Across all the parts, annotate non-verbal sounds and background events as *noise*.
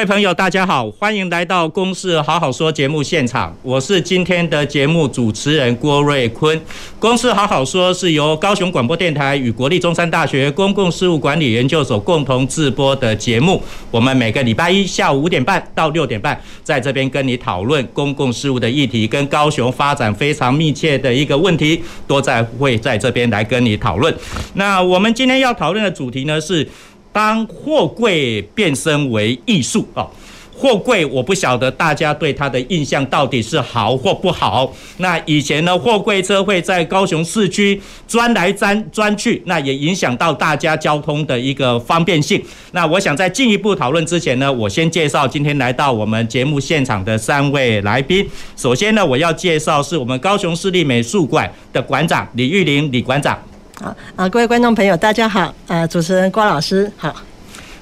各位朋友，大家好，欢迎来到《公事好好说》节目现场，我是今天的节目主持人郭瑞坤。《公事好好说》是由高雄广播电台与国立中山大学公共事务管理研究所共同制播的节目。我们每个礼拜一下午五点半到六点半，在这边跟你讨论公共事务的议题，跟高雄发展非常密切的一个问题，都在会在这边来跟你讨论。那我们今天要讨论的主题呢是。当货柜变身为艺术啊，货柜我不晓得大家对它的印象到底是好或不好。那以前呢，货柜车会在高雄市区钻来钻钻去，那也影响到大家交通的一个方便性。那我想在进一步讨论之前呢，我先介绍今天来到我们节目现场的三位来宾。首先呢，我要介绍是我们高雄市立美术馆的馆长李玉玲李馆长。好啊，各位观众朋友，大家好。啊，主持人郭老师，好。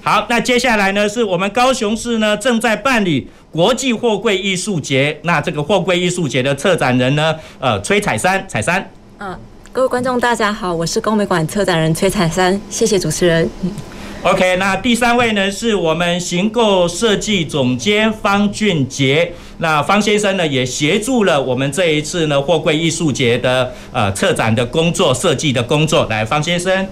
好，那接下来呢，是我们高雄市呢正在办理国际货柜艺术节。那这个货柜艺术节的策展人呢，呃，崔彩珊，彩珊。啊，各位观众大家好，我是公美馆策展人崔彩珊，谢谢主持人。OK，那第三位呢，是我们行构设计总监方俊杰。那方先生呢，也协助了我们这一次呢货柜艺术节的呃策展的工作、设计的工作。来，方先生。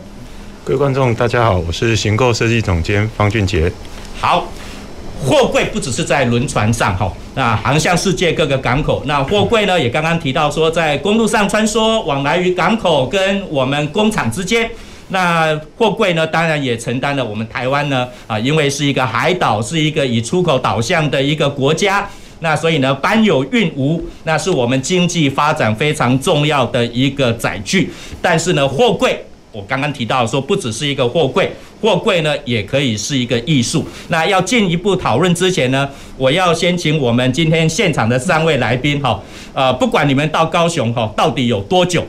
各位观众，大家好，我是行构设计总监方俊杰。好，货柜不只是在轮船上哈，那航向世界各个港口。那货柜呢，也刚刚提到说，在公路上穿梭，往来于港口跟我们工厂之间。那货柜呢，当然也承担了我们台湾呢，啊，因为是一个海岛，是一个以出口导向的一个国家，那所以呢，班有运无，那是我们经济发展非常重要的一个载具。但是呢，货柜，我刚刚提到说，不只是一个货柜，货柜呢，也可以是一个艺术。那要进一步讨论之前呢，我要先请我们今天现场的三位来宾哈，呃，不管你们到高雄哈，到底有多久？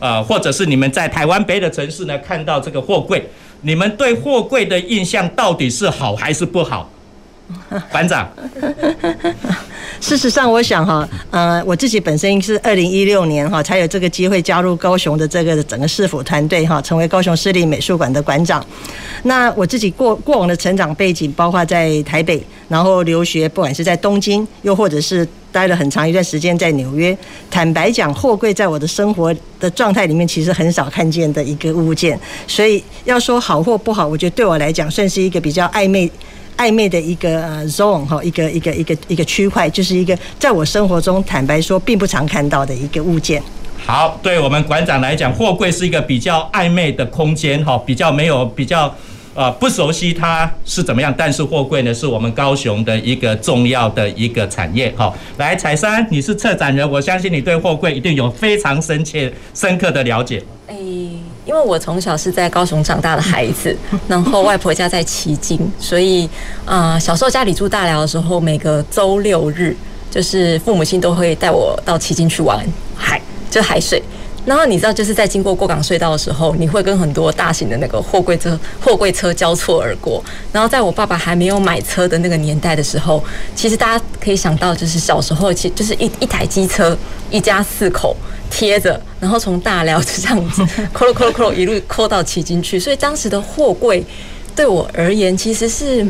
呃，或者是你们在台湾别的城市呢，看到这个货柜，你们对货柜的印象到底是好还是不好？*laughs* 班长，*laughs* 事实上，我想哈，呃，我自己本身是二零一六年哈才有这个机会加入高雄的这个整个市府团队哈，成为高雄市立美术馆的馆长。那我自己过过往的成长背景，包括在台北，然后留学，不管是在东京，又或者是待了很长一段时间在纽约。坦白讲，货柜在我的生活的状态里面，其实很少看见的一个物件。所以要说好或不好，我觉得对我来讲，算是一个比较暧昧。暧昧的一个 zone 哈，一个一个一个一个区块，就是一个在我生活中坦白说并不常看到的一个物件。好，对我们馆长来讲，货柜是一个比较暧昧的空间哈，比较没有比较呃不熟悉它是怎么样。但是货柜呢，是我们高雄的一个重要的一个产业哈。来，彩珊，你是策展人，我相信你对货柜一定有非常深切深刻的了解。哎。因为我从小是在高雄长大的孩子，然后外婆家在旗津，所以啊、呃，小时候家里住大寮的时候，每个周六日就是父母亲都会带我到旗津去玩海，就海水。然后你知道，就是在经过过港隧道的时候，你会跟很多大型的那个货柜车、货柜车交错而过。然后在我爸爸还没有买车的那个年代的时候，其实大家可以想到，就是小时候其就是一一台机车，一家四口。贴着，然后从大寮就这样子，*laughs* 扣了扣了扣了，一路扣到旗津去。所以当时的货柜对我而言，其实是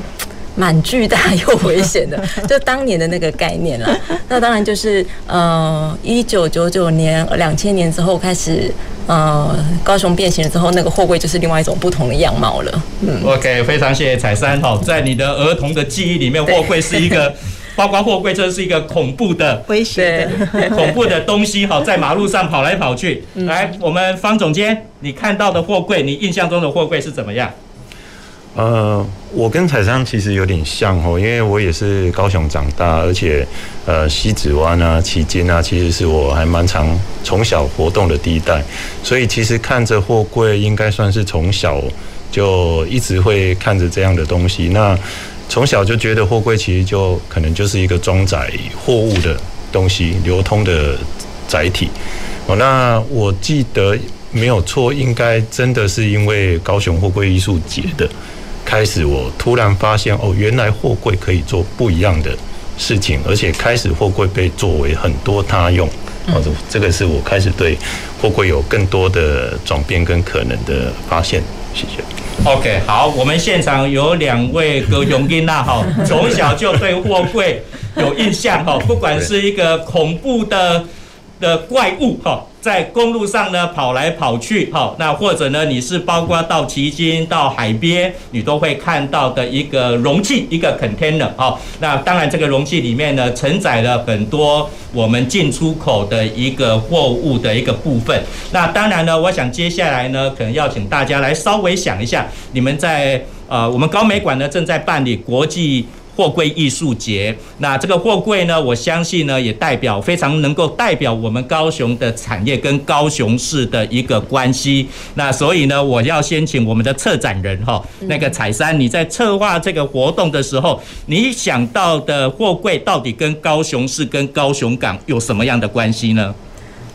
蛮巨大又危险的，*laughs* 就当年的那个概念了。那当然就是呃，一九九九年、两千年之后开始，呃，高雄变形了之后，那个货柜就是另外一种不同的样貌了。嗯，OK，非常谢谢彩珊哈，在你的儿童的记忆里面，货柜是一个。*laughs* 包括货柜车是一个恐怖的、危险的、恐怖的东西，哈，在马路上跑来跑去。来，我们方总监，你看到的货柜，你印象中的货柜是怎么样？呃，我跟彩珊其实有点像哦，因为我也是高雄长大，而且呃，西子湾啊、旗津啊，其实是我还蛮常从小活动的地带，所以其实看着货柜，应该算是从小就一直会看着这样的东西。那从小就觉得货柜其实就可能就是一个装载货物的东西，流通的载体。哦，那我记得没有错，应该真的是因为高雄货柜艺术节的开始，我突然发现哦，原来货柜可以做不一样的事情，而且开始货柜被作为很多他用。哦，这个是我开始对货柜有更多的转变跟可能的发现。谢谢。OK，好，我们现场有两位高雄囡仔哈，*laughs* 从小就对货柜有印象哈，不管是一个恐怖的的怪物哈。在公路上呢跑来跑去，哈，那或者呢你是包括到旗津到海边，你都会看到的一个容器，一个 container，哈，那当然这个容器里面呢承载了很多我们进出口的一个货物的一个部分。那当然呢，我想接下来呢可能要请大家来稍微想一下，你们在呃我们高美馆呢正在办理国际。货柜艺术节，那这个货柜呢，我相信呢，也代表非常能够代表我们高雄的产业跟高雄市的一个关系。那所以呢，我要先请我们的策展人哈，那个彩珊，你在策划这个活动的时候，你想到的货柜到底跟高雄市跟高雄港有什么样的关系呢？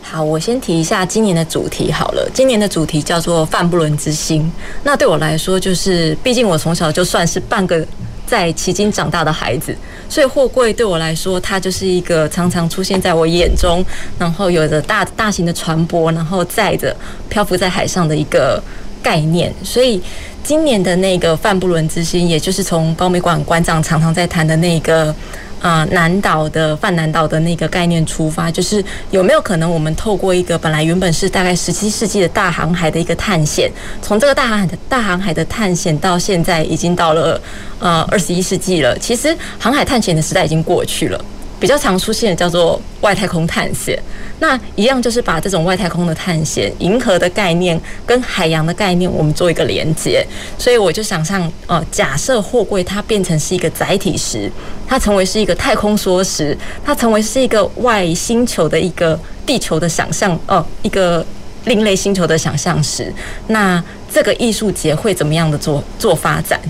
好，我先提一下今年的主题好了。今年的主题叫做“范布伦之心”。那对我来说，就是毕竟我从小就算是半个。在迄今长大的孩子，所以货柜对我来说，它就是一个常常出现在我眼中，然后有着大大型的船舶，然后载着漂浮在海上的一个概念。所以今年的那个范布伦之星，也就是从高美馆馆长常常在谈的那个。啊，南岛的泛南岛的那个概念出发，就是有没有可能我们透过一个本来原本是大概十七世纪的大航海的一个探险，从这个大航海的大航海的探险到现在已经到了呃二十一世纪了，其实航海探险的时代已经过去了。比较常出现的叫做外太空探险，那一样就是把这种外太空的探险、银河的概念跟海洋的概念，我们做一个连接。所以我就想象，呃，假设货柜它变成是一个载体时，它成为是一个太空梭时，它成为是一个外星球的一个地球的想象，哦、呃，一个另类星球的想象时，那这个艺术节会怎么样的做做发展？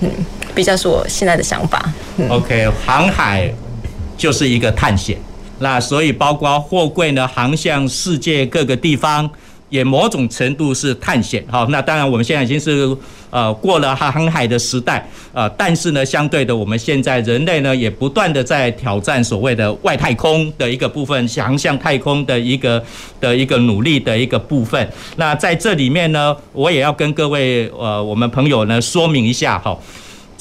嗯，比较是我现在的想法。嗯、OK，航海。就是一个探险，那所以包括货柜呢，航向世界各个地方，也某种程度是探险。好，那当然我们现在已经是呃过了航海的时代，呃，但是呢，相对的，我们现在人类呢也不断的在挑战所谓的外太空的一个部分，航向太空的一个的一个努力的一个部分。那在这里面呢，我也要跟各位呃我们朋友呢说明一下哈。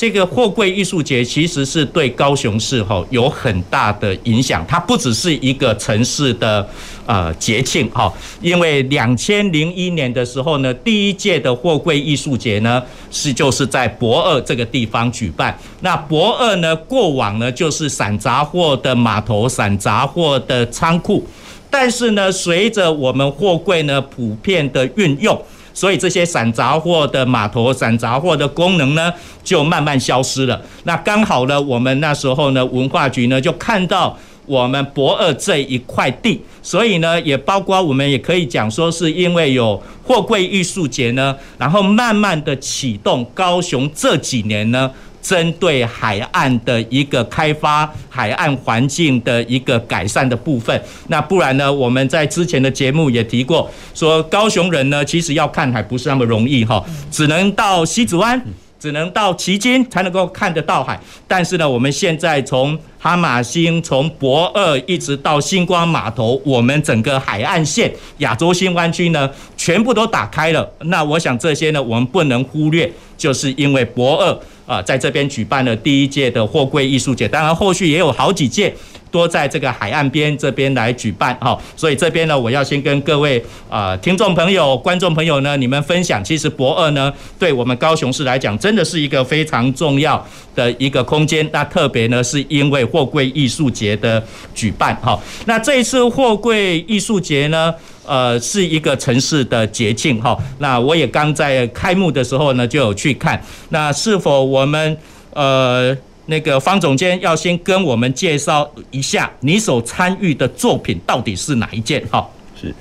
这个货柜艺术节其实是对高雄市哈有很大的影响，它不只是一个城市的呃节庆哈，因为两千零一年的时候呢，第一届的货柜艺术节呢是就是在博二这个地方举办。那博二呢过往呢就是散杂货的码头、散杂货的仓库，但是呢随着我们货柜呢普遍的运用。所以这些散杂货的码头、散杂货的功能呢，就慢慢消失了。那刚好呢，我们那时候呢，文化局呢就看到我们博二这一块地，所以呢，也包括我们也可以讲说，是因为有货柜艺术节呢，然后慢慢的启动高雄这几年呢。针对海岸的一个开发、海岸环境的一个改善的部分，那不然呢？我们在之前的节目也提过，说高雄人呢，其实要看海不是那么容易哈，只能到西子湾，只能到旗津才能够看得到海。但是呢，我们现在从哈玛星、从博二一直到星光码头，我们整个海岸线、亚洲新湾区呢，全部都打开了。那我想这些呢，我们不能忽略，就是因为博二。啊，在这边举办了第一届的货柜艺术节，当然后续也有好几届多在这个海岸边这边来举办哈。所以这边呢，我要先跟各位啊听众朋友、观众朋友呢，你们分享，其实博二呢，对我们高雄市来讲，真的是一个非常重要的一个空间。那特别呢，是因为货柜艺术节的举办哈。那这一次货柜艺术节呢，呃，是一个城市的节庆哈。那我也刚在开幕的时候呢，就有去看。那是否我们呃那个方总监要先跟我们介绍一下你所参与的作品到底是哪一件？哈，是，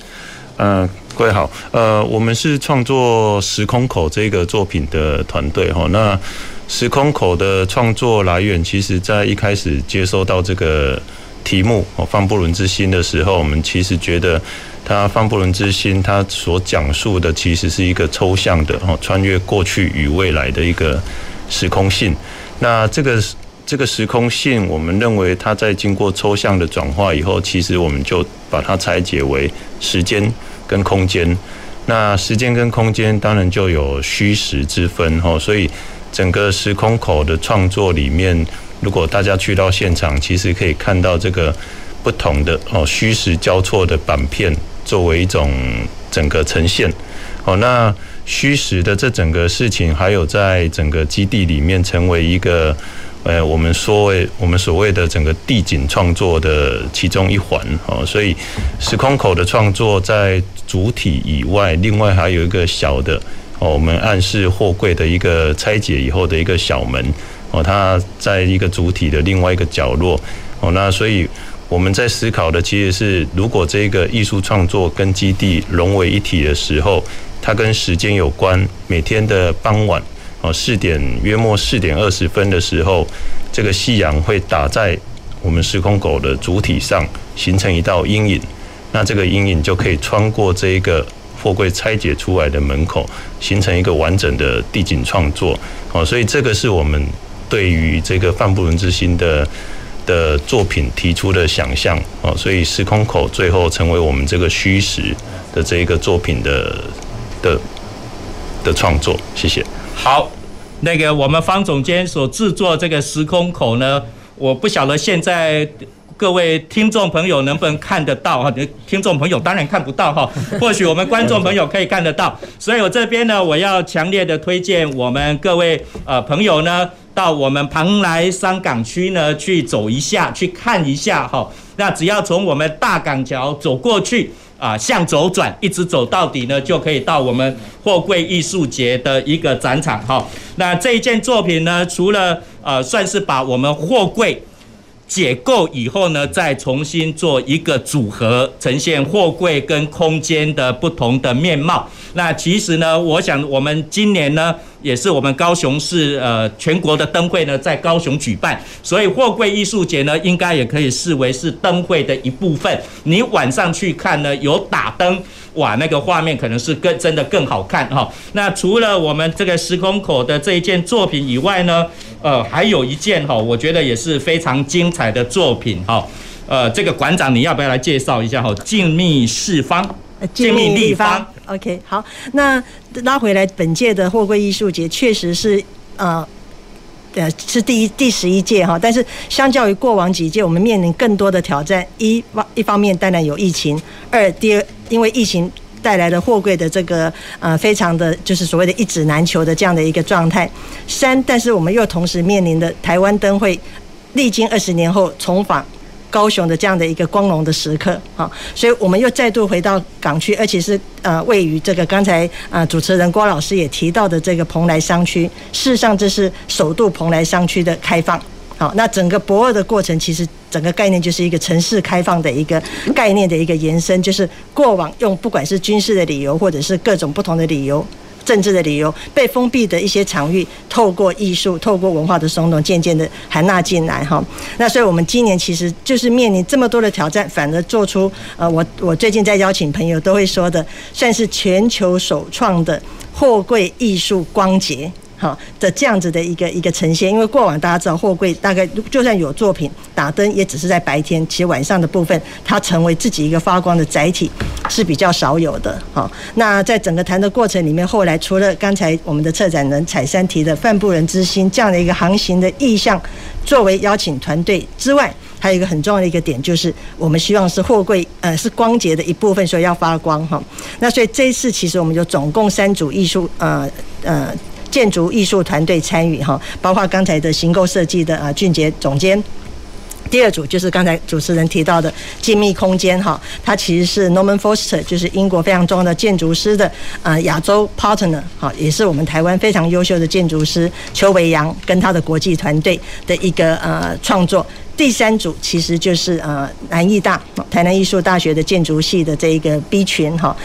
呃，各位好，呃，我们是创作时空口这个作品的团队哈。那时空口的创作来源，其实在一开始接收到这个题目哦，放不伦之心的时候，我们其实觉得它方布伦之心，它所讲述的其实是一个抽象的哦，穿越过去与未来的一个时空性。那这个这个时空性，我们认为它在经过抽象的转化以后，其实我们就把它拆解为时间跟空间。那时间跟空间当然就有虚实之分哦，所以整个时空口的创作里面，如果大家去到现场，其实可以看到这个不同的哦虚实交错的板片作为一种整个呈现哦。那虚实的这整个事情，还有在整个基地里面成为一个呃我们所谓我们所谓的整个地景创作的其中一环哦。所以时空口的创作在主体以外，另外还有一个小的哦，我们暗示货柜的一个拆解以后的一个小门哦，它在一个主体的另外一个角落哦。那所以我们在思考的其实是，如果这个艺术创作跟基地融为一体的时候，它跟时间有关。每天的傍晚哦，四点约莫四点二十分的时候，这个夕阳会打在我们时空狗的主体上，形成一道阴影。那这个阴影就可以穿过这一个货柜拆解出来的门口，形成一个完整的地景创作。哦，所以这个是我们对于这个范布伦之心的的作品提出的想象。啊，所以时空口最后成为我们这个虚实的这一个作品的的的创作。谢谢。好，那个我们方总监所制作这个时空口呢，我不晓得现在。各位听众朋友，能不能看得到哈？听众朋友当然看不到哈，*laughs* 或许我们观众朋友可以看得到。所以我这边呢，我要强烈的推荐我们各位呃朋友呢，到我们蓬莱山港区呢去走一下，去看一下哈。那只要从我们大港桥走过去啊，向左转，一直走到底呢，就可以到我们货柜艺术节的一个展场哈。那这一件作品呢，除了呃，算是把我们货柜。解构以后呢，再重新做一个组合，呈现货柜跟空间的不同的面貌。那其实呢，我想我们今年呢，也是我们高雄市呃全国的灯会呢，在高雄举办，所以货柜艺术节呢，应该也可以视为是灯会的一部分。你晚上去看呢，有打灯。哇，那个画面可能是更真的更好看哈。那除了我们这个时空口的这一件作品以外呢，呃，还有一件哈，我觉得也是非常精彩的作品哈。呃，这个馆长你要不要来介绍一下哈？静谧四方，静谧立方。OK，好，那拉回来，本届的货柜艺术节确实是呃。呃，是第一第十一届哈，但是相较于过往几届，我们面临更多的挑战。一方一方面当然有疫情，二第二因为疫情带来的货柜的这个呃非常的就是所谓的一纸难求的这样的一个状态。三，但是我们又同时面临的台湾灯会历经二十年后重返。高雄的这样的一个光荣的时刻，好，所以我们又再度回到港区，而且是呃位于这个刚才啊主持人郭老师也提到的这个蓬莱商区。事实上，这是首度蓬莱商区的开放。好，那整个博二的过程，其实整个概念就是一个城市开放的一个概念的一个延伸，就是过往用不管是军事的理由，或者是各种不同的理由。政治的理由，被封闭的一些场域，透过艺术，透过文化的松动，渐渐的含纳进来哈。那所以，我们今年其实就是面临这么多的挑战，反而做出呃，我我最近在邀请朋友都会说的，算是全球首创的货柜艺术光节。好的，这样子的一个一个呈现，因为过往大家知道货柜大概就算有作品打灯，也只是在白天，其实晚上的部分它成为自己一个发光的载体是比较少有的。好，那在整个谈的过程里面，后来除了刚才我们的策展人采珊提的“范布人之心”这样的一个航行的意向作为邀请团队之外，还有一个很重要的一个点，就是我们希望是货柜呃是光洁的一部分，所以要发光哈。那所以这一次其实我们就总共三组艺术呃呃。建筑艺术团队参与哈，包括刚才的行构设计的啊俊杰总监。第二组就是刚才主持人提到的静谧空间哈，它其实是 Norman Foster，就是英国非常重要的建筑师的啊亚洲 partner 哈，也是我们台湾非常优秀的建筑师邱维阳跟他的国际团队的一个呃创作。第三组其实就是呃南艺大台南艺术大学的建筑系的这一个 B 群哈。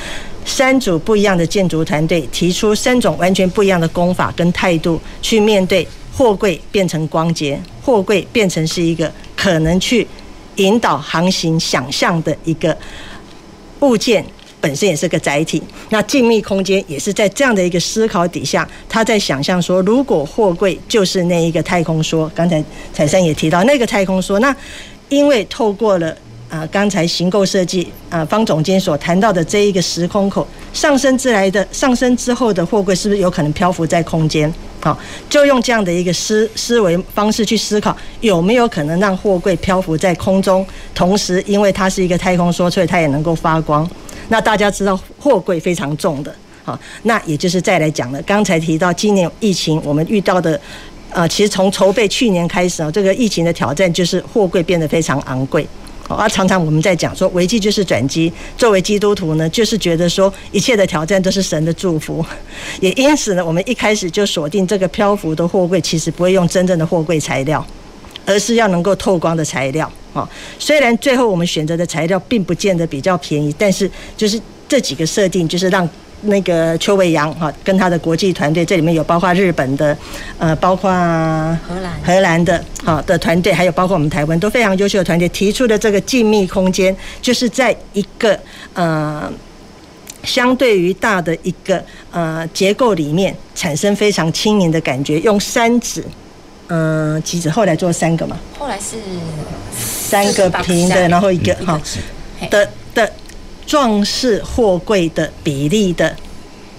三组不一样的建筑团队提出三种完全不一样的工法跟态度去面对货柜变成光洁，货柜变成是一个可能去引导航行想象的一个物件。本身也是个载体，那静谧空间也是在这样的一个思考底下，他在想象说，如果货柜就是那一个太空梭，刚才彩珊也提到那个太空梭，那因为透过了啊刚才形构设计啊方总监所谈到的这一个时空口上升之来的上升之后的货柜，是不是有可能漂浮在空间？好，就用这样的一个思思维方式去思考，有没有可能让货柜漂浮在空中，同时因为它是一个太空梭，所以它也能够发光。那大家知道货柜非常重的，好，那也就是再来讲了。刚才提到今年疫情，我们遇到的，呃，其实从筹备去年开始啊，这个疫情的挑战就是货柜变得非常昂贵。啊，常常我们在讲说危机就是转机。作为基督徒呢，就是觉得说一切的挑战都是神的祝福。*laughs* 也因此呢，我们一开始就锁定这个漂浮的货柜，其实不会用真正的货柜材料。而是要能够透光的材料啊，虽然最后我们选择的材料并不见得比较便宜，但是就是这几个设定，就是让那个邱维阳哈跟他的国际团队，这里面有包括日本的，呃，包括荷兰荷兰的好的团队，还有包括我们台湾都非常优秀的团队提出的这个静谧空间，就是在一个呃相对于大的一个呃结构里面产生非常轻盈的感觉，用三指。嗯，机子后来做三个嘛，后来是三个平的，然后一个哈的的壮士货柜的比例的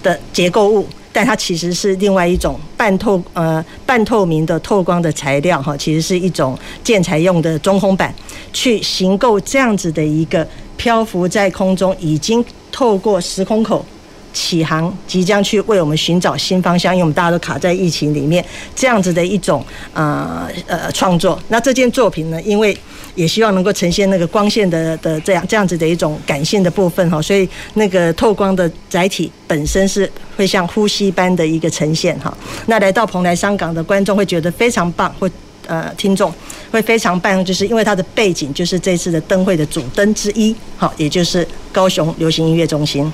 的结构物，但它其实是另外一种半透呃半透明的透光的材料哈，其实是一种建材用的中空板，去行构这样子的一个漂浮在空中，已经透过时空口。启航，即将去为我们寻找新方向，因为我们大家都卡在疫情里面，这样子的一种呃呃创作。那这件作品呢，因为也希望能够呈现那个光线的的这样这样子的一种感性的部分哈，所以那个透光的载体本身是会像呼吸般的一个呈现哈。那来到蓬莱香港的观众会觉得非常棒，或呃听众会非常棒，就是因为它的背景就是这次的灯会的主灯之一，好，也就是高雄流行音乐中心。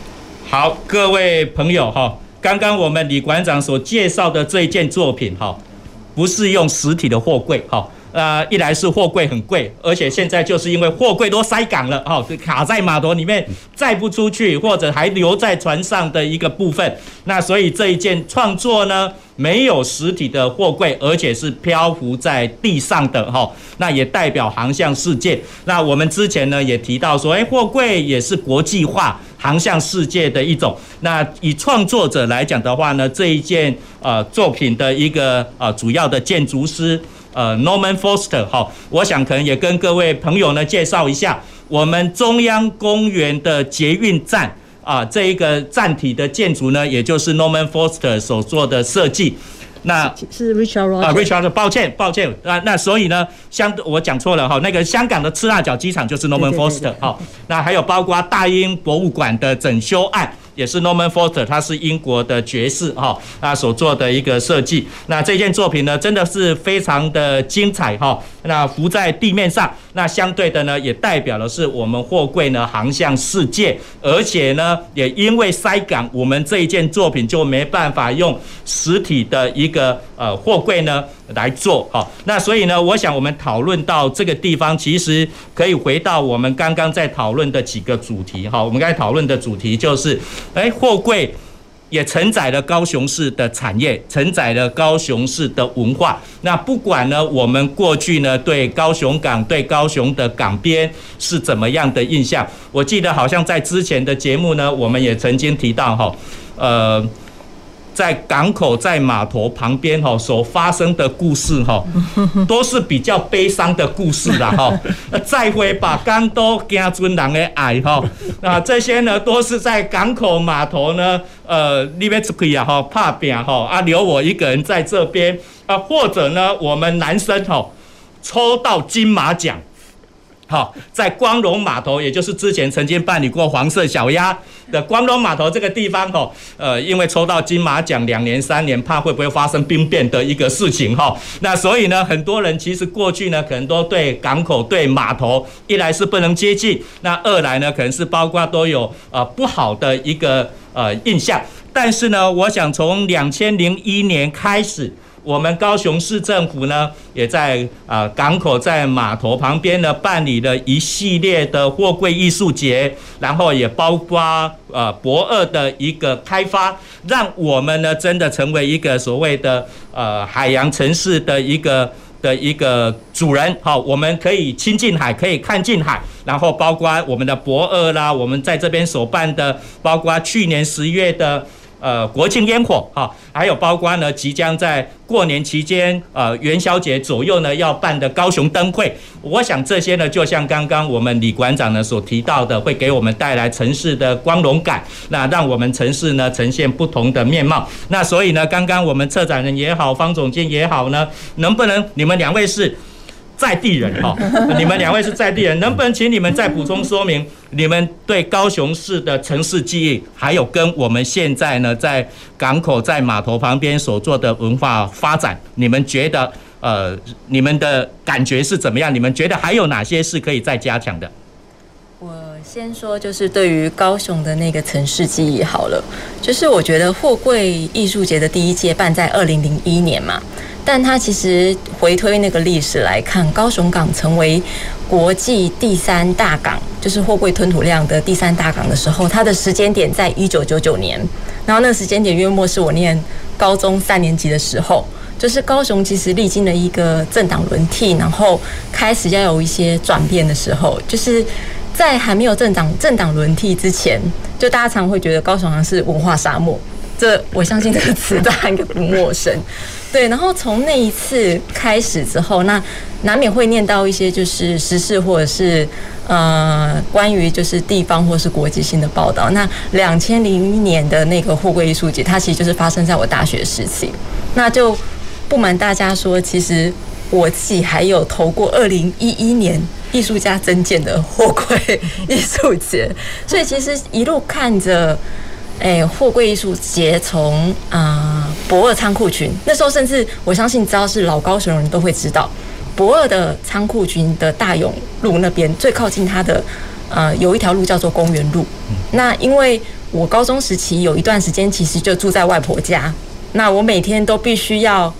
好，各位朋友哈，刚刚我们李馆长所介绍的这一件作品哈，不是用实体的货柜哈，呃，一来是货柜很贵，而且现在就是因为货柜都塞港了哈，卡在码头里面载不出去，或者还留在船上的一个部分，那所以这一件创作呢，没有实体的货柜，而且是漂浮在地上的哈，那也代表航向世界。那我们之前呢也提到说，诶，货柜也是国际化。航向世界的一种。那以创作者来讲的话呢，这一件呃作品的一个呃主要的建筑师呃 Norman Foster 哈，我想可能也跟各位朋友呢介绍一下我们中央公园的捷运站啊这一个站体的建筑呢，也就是 Norman Foster 所做的设计。那是 Richard 啊，Richard，抱歉，抱歉那，那所以呢，香我讲错了哈，那个香港的赤辣角机场就是 Norman Foster 哈，那还有包括大英博物馆的整修案。也是 Norman Foster，他是英国的爵士哈，他所做的一个设计。那这件作品呢，真的是非常的精彩哈。那浮在地面上，那相对的呢，也代表的是我们货柜呢航向世界，而且呢，也因为塞港，我们这一件作品就没办法用实体的一个呃货柜呢。来做好，那所以呢，我想我们讨论到这个地方，其实可以回到我们刚刚在讨论的几个主题哈。我们刚才讨论的主题就是，诶，货柜也承载了高雄市的产业，承载了高雄市的文化。那不管呢，我们过去呢对高雄港、对高雄的港边是怎么样的印象？我记得好像在之前的节目呢，我们也曾经提到哈，呃。在港口、在码头旁边哈，所发生的故事哈，*laughs* 都是比较悲伤的故事啦哈。*laughs* 再会吧，港都惊尊人的爱哈。那这些呢，都是在港口码头呢，呃，里面出去啊哈，怕拼哈啊，留我一个人在这边啊，或者呢，我们男生哈，抽到金马奖。好，在光荣码头，也就是之前曾经办理过黄色小鸭的光荣码头这个地方，哈，呃，因为抽到金马奖两年三年，怕会不会发生兵变的一个事情，哈，那所以呢，很多人其实过去呢，可能都对港口、对码头，一来是不能接近，那二来呢，可能是包括都有呃不好的一个呃印象。但是呢，我想从两千零一年开始。我们高雄市政府呢，也在啊港口在码头旁边呢办理了一系列的货柜艺术节，然后也包括呃博二的一个开发，让我们呢真的成为一个所谓的呃海洋城市的一个。的一个主人，好，我们可以亲近海，可以看近海，然后包括我们的博二啦，我们在这边所办的，包括去年十月的。呃，国庆烟火哈，还有包括呢，即将在过年期间，呃，元宵节左右呢要办的高雄灯会，我想这些呢，就像刚刚我们李馆长呢所提到的，会给我们带来城市的光荣感，那让我们城市呢呈现不同的面貌。那所以呢，刚刚我们策展人也好，方总监也好呢，能不能你们两位是？在地人哈，*laughs* 你们两位是在地人，能不能请你们再补充说明你们对高雄市的城市记忆，还有跟我们现在呢在港口在码头旁边所做的文化发展，你们觉得呃你们的感觉是怎么样？你们觉得还有哪些是可以再加强的？先说，就是对于高雄的那个城市记忆好了，就是我觉得货柜艺术节的第一届办在二零零一年嘛。但它其实回推那个历史来看，高雄港成为国际第三大港，就是货柜吞吐量的第三大港的时候，它的时间点在一九九九年。然后那个时间点约莫是我念高中三年级的时候，就是高雄其实历经了一个政党轮替，然后开始要有一些转变的时候，就是在还没有政党政党轮替之前，就大家常会觉得高雄好像是文化沙漠。这我相信这个词大家应该不陌生，对。然后从那一次开始之后，那难免会念到一些就是时事或者是呃关于就是地方或是国际性的报道。那两千零一年的那个货柜艺术节，它其实就是发生在我大学时期。那就不瞒大家说，其实我自己还有投过二零一一年艺术家增建的货柜艺术节，所以其实一路看着。哎，货柜艺术节从啊博二仓库群，那时候甚至我相信，只要是老高雄人都会知道，博二的仓库群的大勇路那边最靠近它的呃有一条路叫做公园路。那因为我高中时期有一段时间其实就住在外婆家，那我每天都必须要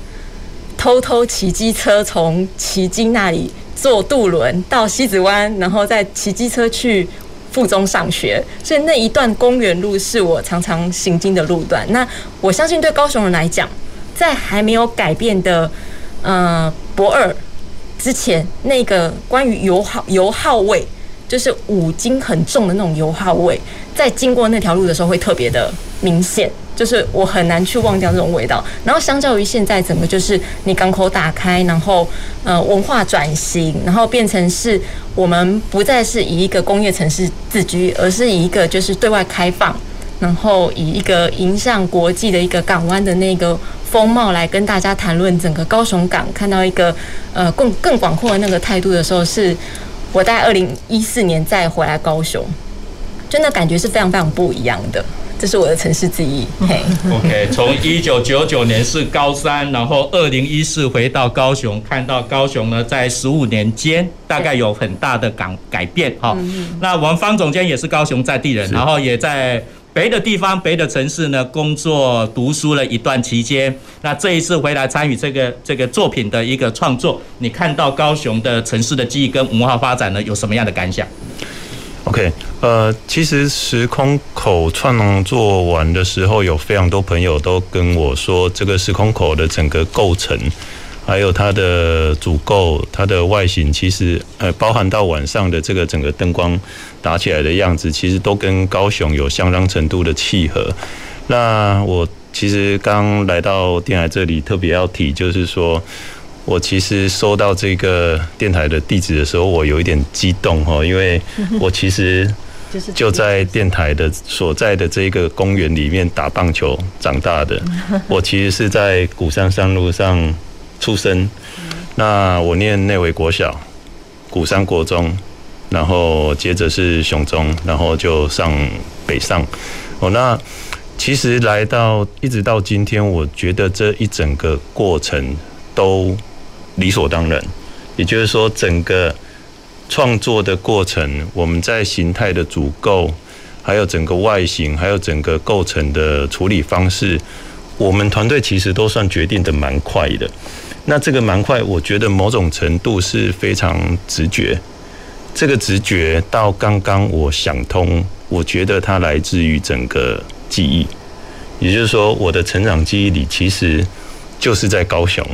偷偷骑机车从旗津那里坐渡轮到西子湾，然后再骑机车去。附中上学，所以那一段公园路是我常常行经的路段。那我相信对高雄人来讲，在还没有改变的呃博二之前，那个关于油耗油耗位，就是五金很重的那种油耗味，在经过那条路的时候会特别的明显。就是我很难去忘掉这种味道，然后相较于现在整个就是你港口打开，然后呃文化转型，然后变成是我们不再是以一个工业城市自居，而是以一个就是对外开放，然后以一个迎向国际的一个港湾的那个风貌来跟大家谈论整个高雄港，看到一个呃更更广阔的那个态度的时候，是我在二零一四年再回来高雄，真的感觉是非常非常不一样的。这是我的城市记忆。嘿，OK，*laughs* 从一九九九年是高三，然后二零一四回到高雄，看到高雄呢，在十五年间大概有很大的改改变哈。那我们方总监也是高雄在地人，然后也在别的地方、别的城市呢工作、读书了一段期间。那这一次回来参与这个这个作品的一个创作，你看到高雄的城市的记忆跟文化发展呢，有什么样的感想？OK，呃，其实时空口创作完的时候，有非常多朋友都跟我说，这个时空口的整个构成，还有它的组构、它的外形，其实呃，包含到晚上的这个整个灯光打起来的样子，其实都跟高雄有相当程度的契合。那我其实刚来到电台这里，特别要提，就是说。我其实收到这个电台的地址的时候，我有一点激动哈，因为 *laughs* 我其实就在电台的所在的这个公园里面打棒球长大的。我其实是在鼓山山路上出生，那我念内围国小、古山国中，然后接着是雄中，然后就上北上。哦，那其实来到一直到今天，我觉得这一整个过程都。理所当然，也就是说，整个创作的过程，我们在形态的组构，还有整个外形，还有整个构成的处理方式，我们团队其实都算决定的蛮快的。那这个蛮快，我觉得某种程度是非常直觉。这个直觉到刚刚我想通，我觉得它来自于整个记忆，也就是说，我的成长记忆里其实就是在高雄，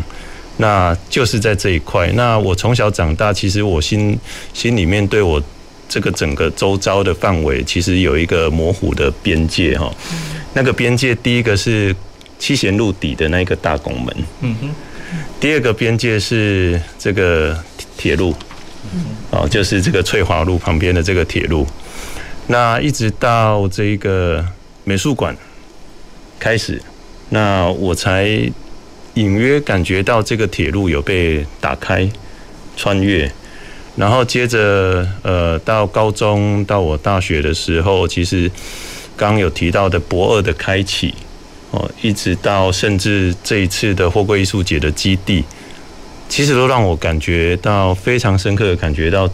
那就是在这一块。那我从小长大，其实我心心里面对我这个整个周遭的范围，其实有一个模糊的边界哈。那个边界，第一个是七贤路底的那个大拱门，嗯哼。第二个边界是这个铁路。哦，就是这个翠华路旁边的这个铁路，那一直到这个美术馆开始，那我才隐约感觉到这个铁路有被打开、穿越，然后接着呃，到高中到我大学的时候，其实刚刚有提到的博二的开启，哦，一直到甚至这一次的货柜艺术节的基地。其实都让我感觉到非常深刻的感觉到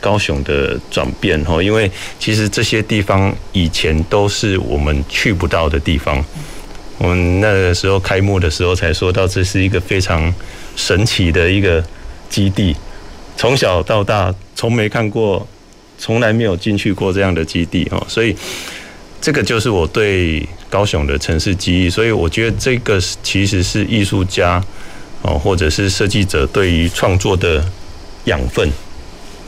高雄的转变哦，因为其实这些地方以前都是我们去不到的地方。我们那个时候开幕的时候才说到，这是一个非常神奇的一个基地，从小到大从没看过，从来没有进去过这样的基地哦，所以这个就是我对高雄的城市记忆。所以我觉得这个其实是艺术家。哦，或者是设计者对于创作的养分，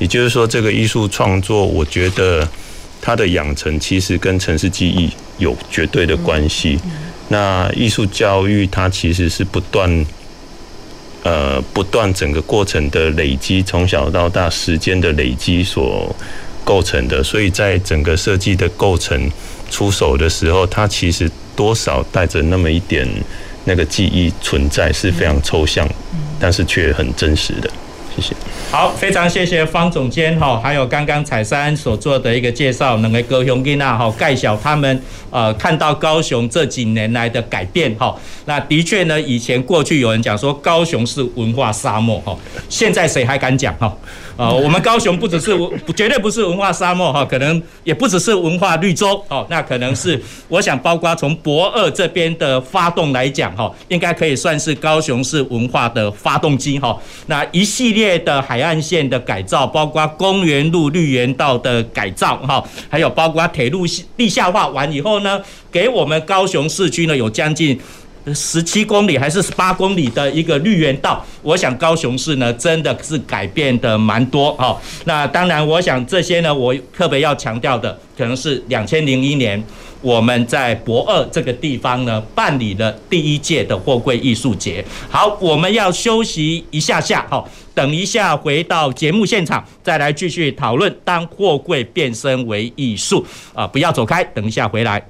也就是说，这个艺术创作，我觉得它的养成其实跟城市记忆有绝对的关系。那艺术教育它其实是不断，呃，不断整个过程的累积，从小到大时间的累积所构成的。所以在整个设计的构成出手的时候，他其实多少带着那么一点。那个记忆存在是非常抽象，但是却很真实的。谢谢。好，非常谢谢方总监哈，还有刚刚彩珊所做的一个介绍，能够高雄囡娜哈盖小他们呃看到高雄这几年来的改变哈。那的确呢，以前过去有人讲说高雄是文化沙漠哈，现在谁还敢讲哈？啊，我们高雄不只是绝对不是文化沙漠哈，可能也不只是文化绿洲哦，那可能是 *laughs* 我想包括从博二这边的发动来讲哈，应该可以算是高雄市文化的发动机哈。那一系列的海岸线的改造，包括公园路绿园道的改造哈，还有包括铁路地下化完以后呢，给我们高雄市区呢有将近。十七公里还是十八公里的一个绿园道，我想高雄市呢真的是改变的蛮多哈。那当然，我想这些呢，我特别要强调的，可能是两千零一年我们在博二这个地方呢办理了第一届的货柜艺术节。好，我们要休息一下下哈，等一下回到节目现场再来继续讨论，当货柜变身为艺术啊，不要走开，等一下回来。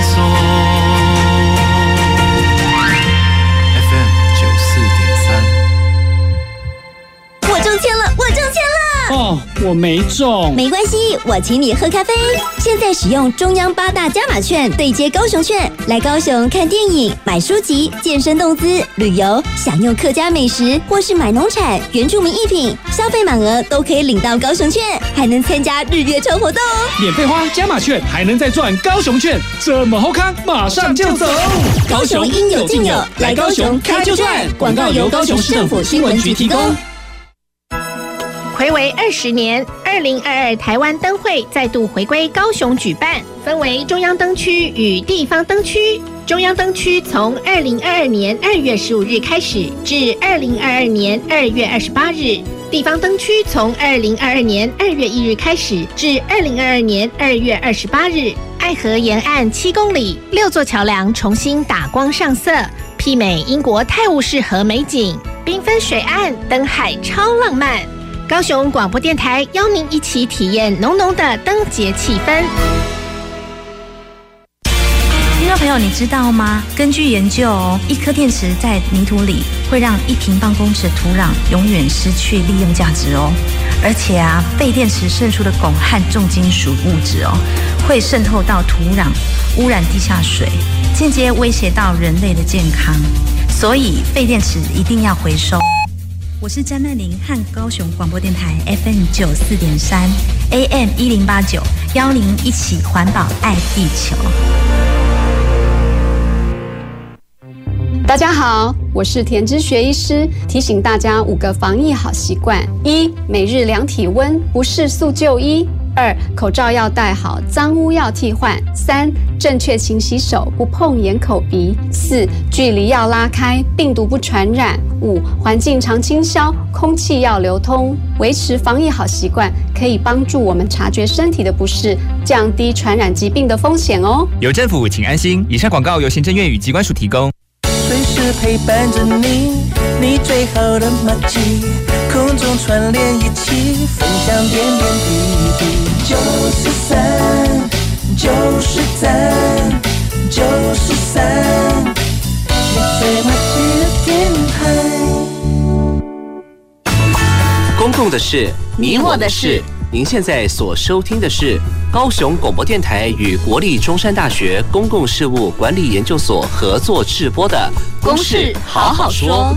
哦，我没中，没关系，我请你喝咖啡。现在使用中央八大加码券对接高雄券，来高雄看电影、买书籍、健身动资、旅游，享用客家美食，或是买农产、原住民艺品，消费满额都可以领到高雄券，还能参加日月抽活动哦。免费花加码券，还能再赚高雄券，这么好康，马上就走！高雄应有尽有，来高雄开就赚。广告由高雄市政府新闻局提供。睽违二十年，二零二二台湾灯会再度回归高雄举办，分为中央灯区与地方灯区。中央灯区从二零二二年二月十五日开始至二零二二年二月二十八日，地方灯区从二零二二年二月一日开始至二零二二年二月二十八日。爱河沿岸七公里，六座桥梁重新打光上色，媲美英国泰晤士河美景，缤纷水岸，灯海超浪漫。高雄广播电台邀您一起体验浓浓的灯节气氛。听众朋友，你知道吗？根据研究，一颗电池在泥土里会让一平方公尺土壤永远失去利用价值哦。而且啊，废电池渗出的汞和重金属物质哦，会渗透到土壤，污染地下水，间接威胁到人类的健康。所以废电池一定要回收。我是詹曼玲，和高雄广播电台 FM 九四点三 AM 一零八九，邀您一起环保爱地球。大家好，我是田之学医师，提醒大家五个防疫好习惯：一、每日量体温，不适速就医；二、口罩要戴好，脏污要替换；三、正确勤洗手，不碰眼口鼻；四、距离要拉开，病毒不传染；五、环境常清消，空气要流通。维持防疫好习惯，可以帮助我们察觉身体的不适，降低传染疾病的风险哦。有政府，请安心。以上广告由行政院与机关署提供。随时陪伴着你，你最好的默契，空中串联一起，分享点点滴滴。九十三，九十三，九十三，你最默契的电台。公共的事，你我的事。您现在所收听的是高雄广播电台与国立中山大学公共事务管理研究所合作制播的《公事好好说》。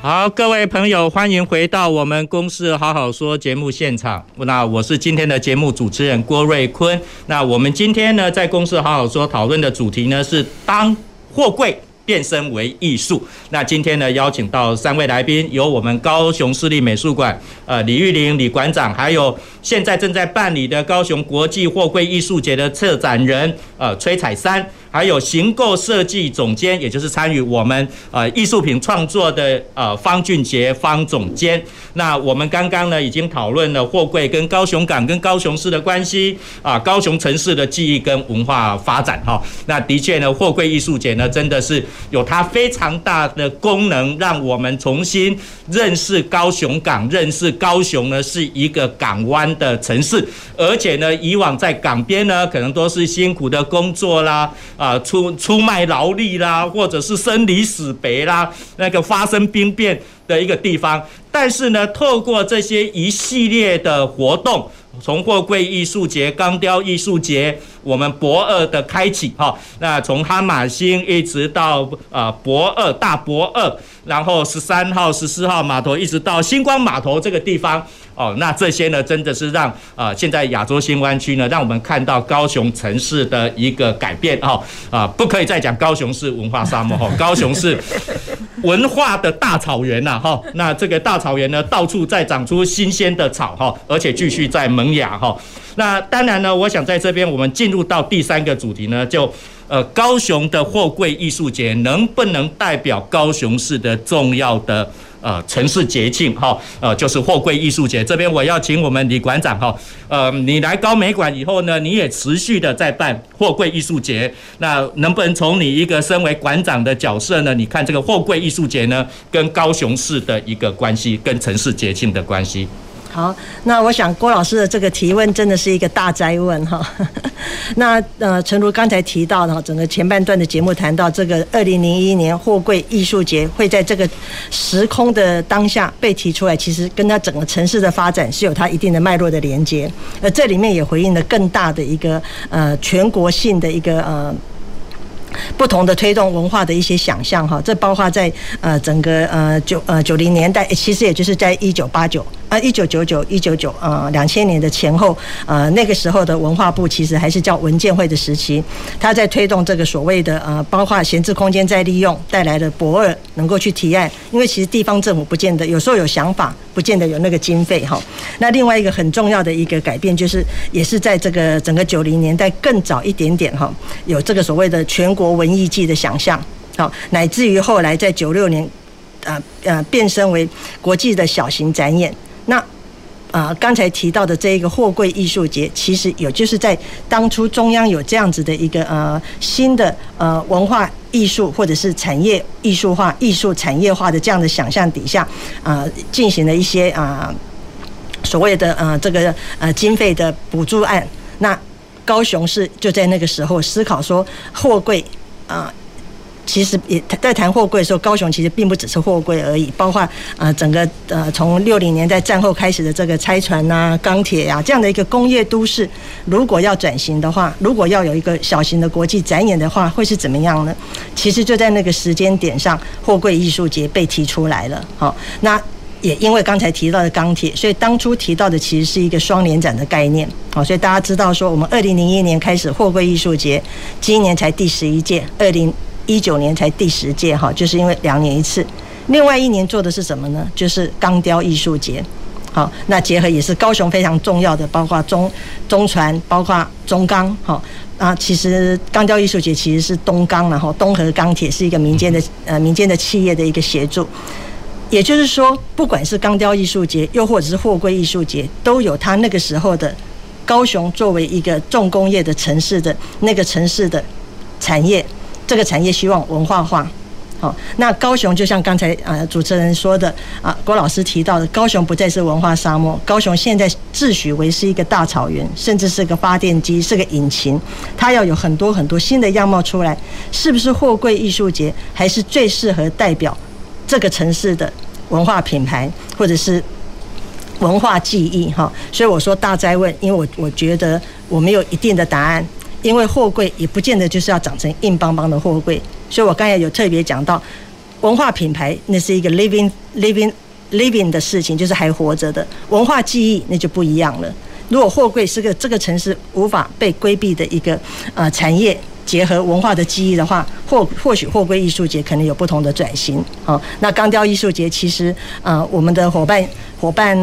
好，各位朋友，欢迎回到我们《公事好好说》节目现场。那我是今天的节目主持人郭瑞坤。那我们今天呢，在《公事好好说》讨论的主题呢，是当货柜变身为艺术。那今天呢，邀请到三位来宾，由我们高雄市立美术馆呃李玉玲李馆长，还有现在正在办理的高雄国际货柜艺术节的策展人呃崔彩珊。还有行构设计总监，也就是参与我们呃艺术品创作的呃方俊杰方总监。那我们刚刚呢已经讨论了货柜跟高雄港跟高雄市的关系啊，高雄城市的记忆跟文化发展哈。那的确呢，货柜艺术节呢真的是有它非常大的功能，让我们重新认识高雄港，认识高雄呢是一个港湾的城市，而且呢以往在港边呢可能都是辛苦的工作啦。啊，出出卖劳力啦，或者是生离死别啦，那个发生兵变的一个地方。但是呢，透过这些一系列的活动，从货柜艺术节、钢雕艺术节，我们博二的开启哈，那从哈马星一直到呃博二大博二，然后十三号、十四号码头，一直到星光码头这个地方。哦，那这些呢，真的是让啊，现在亚洲新湾区呢，让我们看到高雄城市的一个改变哈啊，不可以再讲高雄是文化沙漠哈，高雄是文化的大草原呐哈。那这个大草原呢，到处在长出新鲜的草哈，而且继续在萌芽哈。那当然呢，我想在这边我们进入到第三个主题呢，就呃高雄的货柜艺术节能不能代表高雄市的重要的。呃，城市节庆哈，呃，就是货柜艺术节。这边我要请我们李馆长哈，呃，你来高美馆以后呢，你也持续的在办货柜艺术节。那能不能从你一个身为馆长的角色呢？你看这个货柜艺术节呢，跟高雄市的一个关系，跟城市节庆的关系？好，那我想郭老师的这个提问真的是一个大哉问哈。那呃，诚如刚才提到的，整个前半段的节目谈到这个二零零一年货柜艺术节会在这个时空的当下被提出来，其实跟它整个城市的发展是有它一定的脉络的连接。而这里面也回应了更大的一个呃全国性的一个呃。不同的推动文化的一些想象哈，这包括在呃整个呃九呃九零年代，其实也就是在一九八九啊一九九九一九九呃两千年的前后，呃那个时候的文化部其实还是叫文建会的时期，他在推动这个所谓的呃包括闲置空间再利用带来的博二能够去提案，因为其实地方政府不见得有时候有想法，不见得有那个经费哈。那另外一个很重要的一个改变就是，也是在这个整个九零年代更早一点点哈，有这个所谓的全国文艺季的想象，好，乃至于后来在九六年，呃呃，变身为国际的小型展演。那呃，刚才提到的这一个货柜艺术节，其实有就是在当初中央有这样子的一个呃新的呃文化艺术或者是产业艺术化、艺术产业化的这样的想象底下，呃，进行了一些啊、所谓的呃这个呃经费的补助案。那高雄市就在那个时候思考说，货柜啊其实也在谈货柜的时候，高雄其实并不只是货柜而已，包括呃整个呃从六零年代战后开始的这个拆船呐、钢铁呀这样的一个工业都市，如果要转型的话，如果要有一个小型的国际展演的话，会是怎么样呢？其实就在那个时间点上，货柜艺术节被提出来了。好，那也因为刚才提到的钢铁，所以当初提到的其实是一个双年展的概念。好，所以大家知道说，我们二零零一年开始货柜艺术节，今年才第十一届，二零。一九年才第十届哈，就是因为两年一次。另外一年做的是什么呢？就是钢雕艺术节。好，那结合也是高雄非常重要的，包括中中船，包括中钢。好啊，其实钢雕艺术节其实是东钢，然后东和钢铁是一个民间的呃民间的企业的一个协助。也就是说，不管是钢雕艺术节，又或者是货柜艺术节，都有它那个时候的高雄作为一个重工业的城市的那个城市的产业。这个产业希望文化化，好，那高雄就像刚才呃主持人说的啊，郭老师提到的，高雄不再是文化沙漠，高雄现在自诩为是一个大草原，甚至是个发电机，是个引擎，它要有很多很多新的样貌出来，是不是货柜艺术节还是最适合代表这个城市的文化品牌或者是文化记忆哈？所以我说大灾问，因为我我觉得我没有一定的答案。因为货柜也不见得就是要长成硬邦邦的货柜，所以我刚才有特别讲到，文化品牌那是一个 living living living 的事情，就是还活着的文化记忆，那就不一样了。如果货柜是个这个城市无法被规避的一个呃产业，结合文化的记忆的话，或或许货柜艺术节可能有不同的转型。好，那钢雕艺术节其实呃我们的伙伴伙伴。